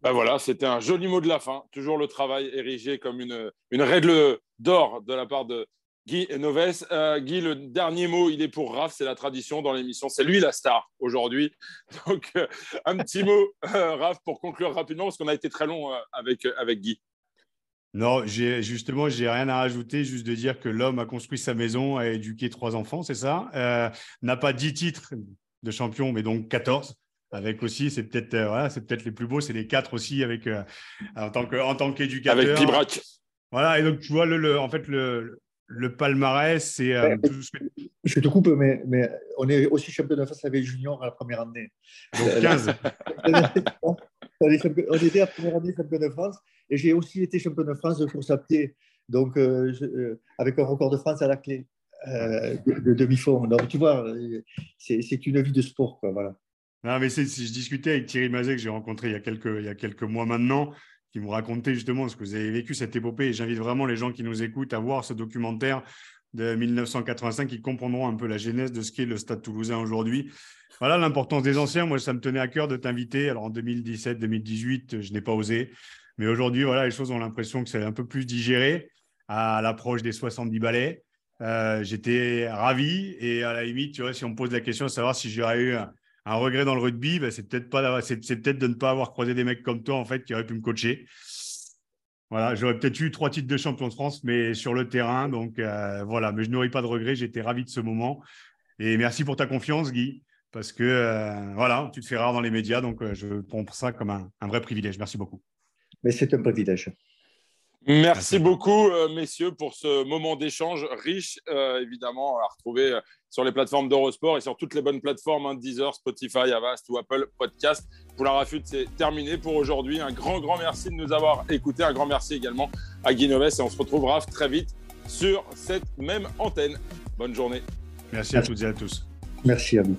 B: Ben voilà, c'était un joli mot de la fin. Toujours le travail érigé comme une, une règle d'or de la part de, Guy Noves. Euh, Guy, le dernier mot, il est pour Raph, c'est la tradition dans l'émission. C'est lui la star aujourd'hui. Donc, euh, un petit mot, euh, Raph, pour conclure rapidement, parce qu'on a été très long avec, avec Guy.
A: Non, justement, j'ai rien à rajouter, juste de dire que l'homme a construit sa maison, a éduqué trois enfants, c'est ça. N'a pas dix titres de champion, mais donc 14 avec aussi, c'est peut-être voilà, c'est peut-être les plus beaux, c'est les quatre aussi avec en tant que en tant qu'éducateur.
B: Avec Pibrac.
A: Voilà, et donc tu vois le en fait le, le palmarès, c'est. Euh,
C: je te coupe, mais, mais on est aussi champion de France avec Junior à la première année.
A: Donc 15.
C: on était à la première année champion de France et j'ai aussi été champion de France de course à pied, donc euh, euh, avec un record de France à la clé de, demi-fond. Donc tu vois, c'est une vie de sport. Quoi, voilà.
A: Non, mais si je discutais avec Thierry Mazet que j'ai rencontré il y, a quelques, il y a quelques mois maintenant qui vous racontait justement ce que vous avez vécu, cette épopée. J'invite vraiment les gens qui nous écoutent à voir ce documentaire de 1985 qui comprendront un peu la genèse de ce qu'est le Stade toulousain aujourd'hui. Voilà l'importance des anciens. Moi, ça me tenait à cœur de t'inviter. Alors en 2017, 2018, je n'ai pas osé. Mais aujourd'hui, voilà, les choses ont l'impression que c'est un peu plus digéré à l'approche des 70 balais. Euh, j'étais ravi et à la limite, tu vois, si on me pose la question de savoir si j'aurais eu regret dans le rugby, ben, c'est peut-être pas, c'est, peut-être de ne pas avoir croisé des mecs comme toi en fait qui auraient pu me coacher. Voilà, j'aurais peut-être eu trois titres de champion de France, mais sur le terrain. Donc euh, voilà, mais je n'aurais pas de regret. J'étais ravi de ce moment. Et merci pour ta confiance, Guy, parce que euh, voilà, tu te fais rare dans les médias, donc euh, je prends ça comme un, un vrai privilège. Merci beaucoup.
C: Mais c'est un privilège.
B: Merci beaucoup, messieurs, pour ce moment d'échange riche, évidemment, à retrouver sur les plateformes d'Eurosport et sur toutes les bonnes plateformes, hein, Deezer, Spotify, Avast ou Apple Podcast. Pour la rafute, c'est terminé pour aujourd'hui. Un grand, grand merci de nous avoir écoutés. Un grand merci également à Guinoves et on se retrouvera très vite sur cette même antenne. Bonne journée.
A: Merci à toutes et à tous.
C: Merci à vous.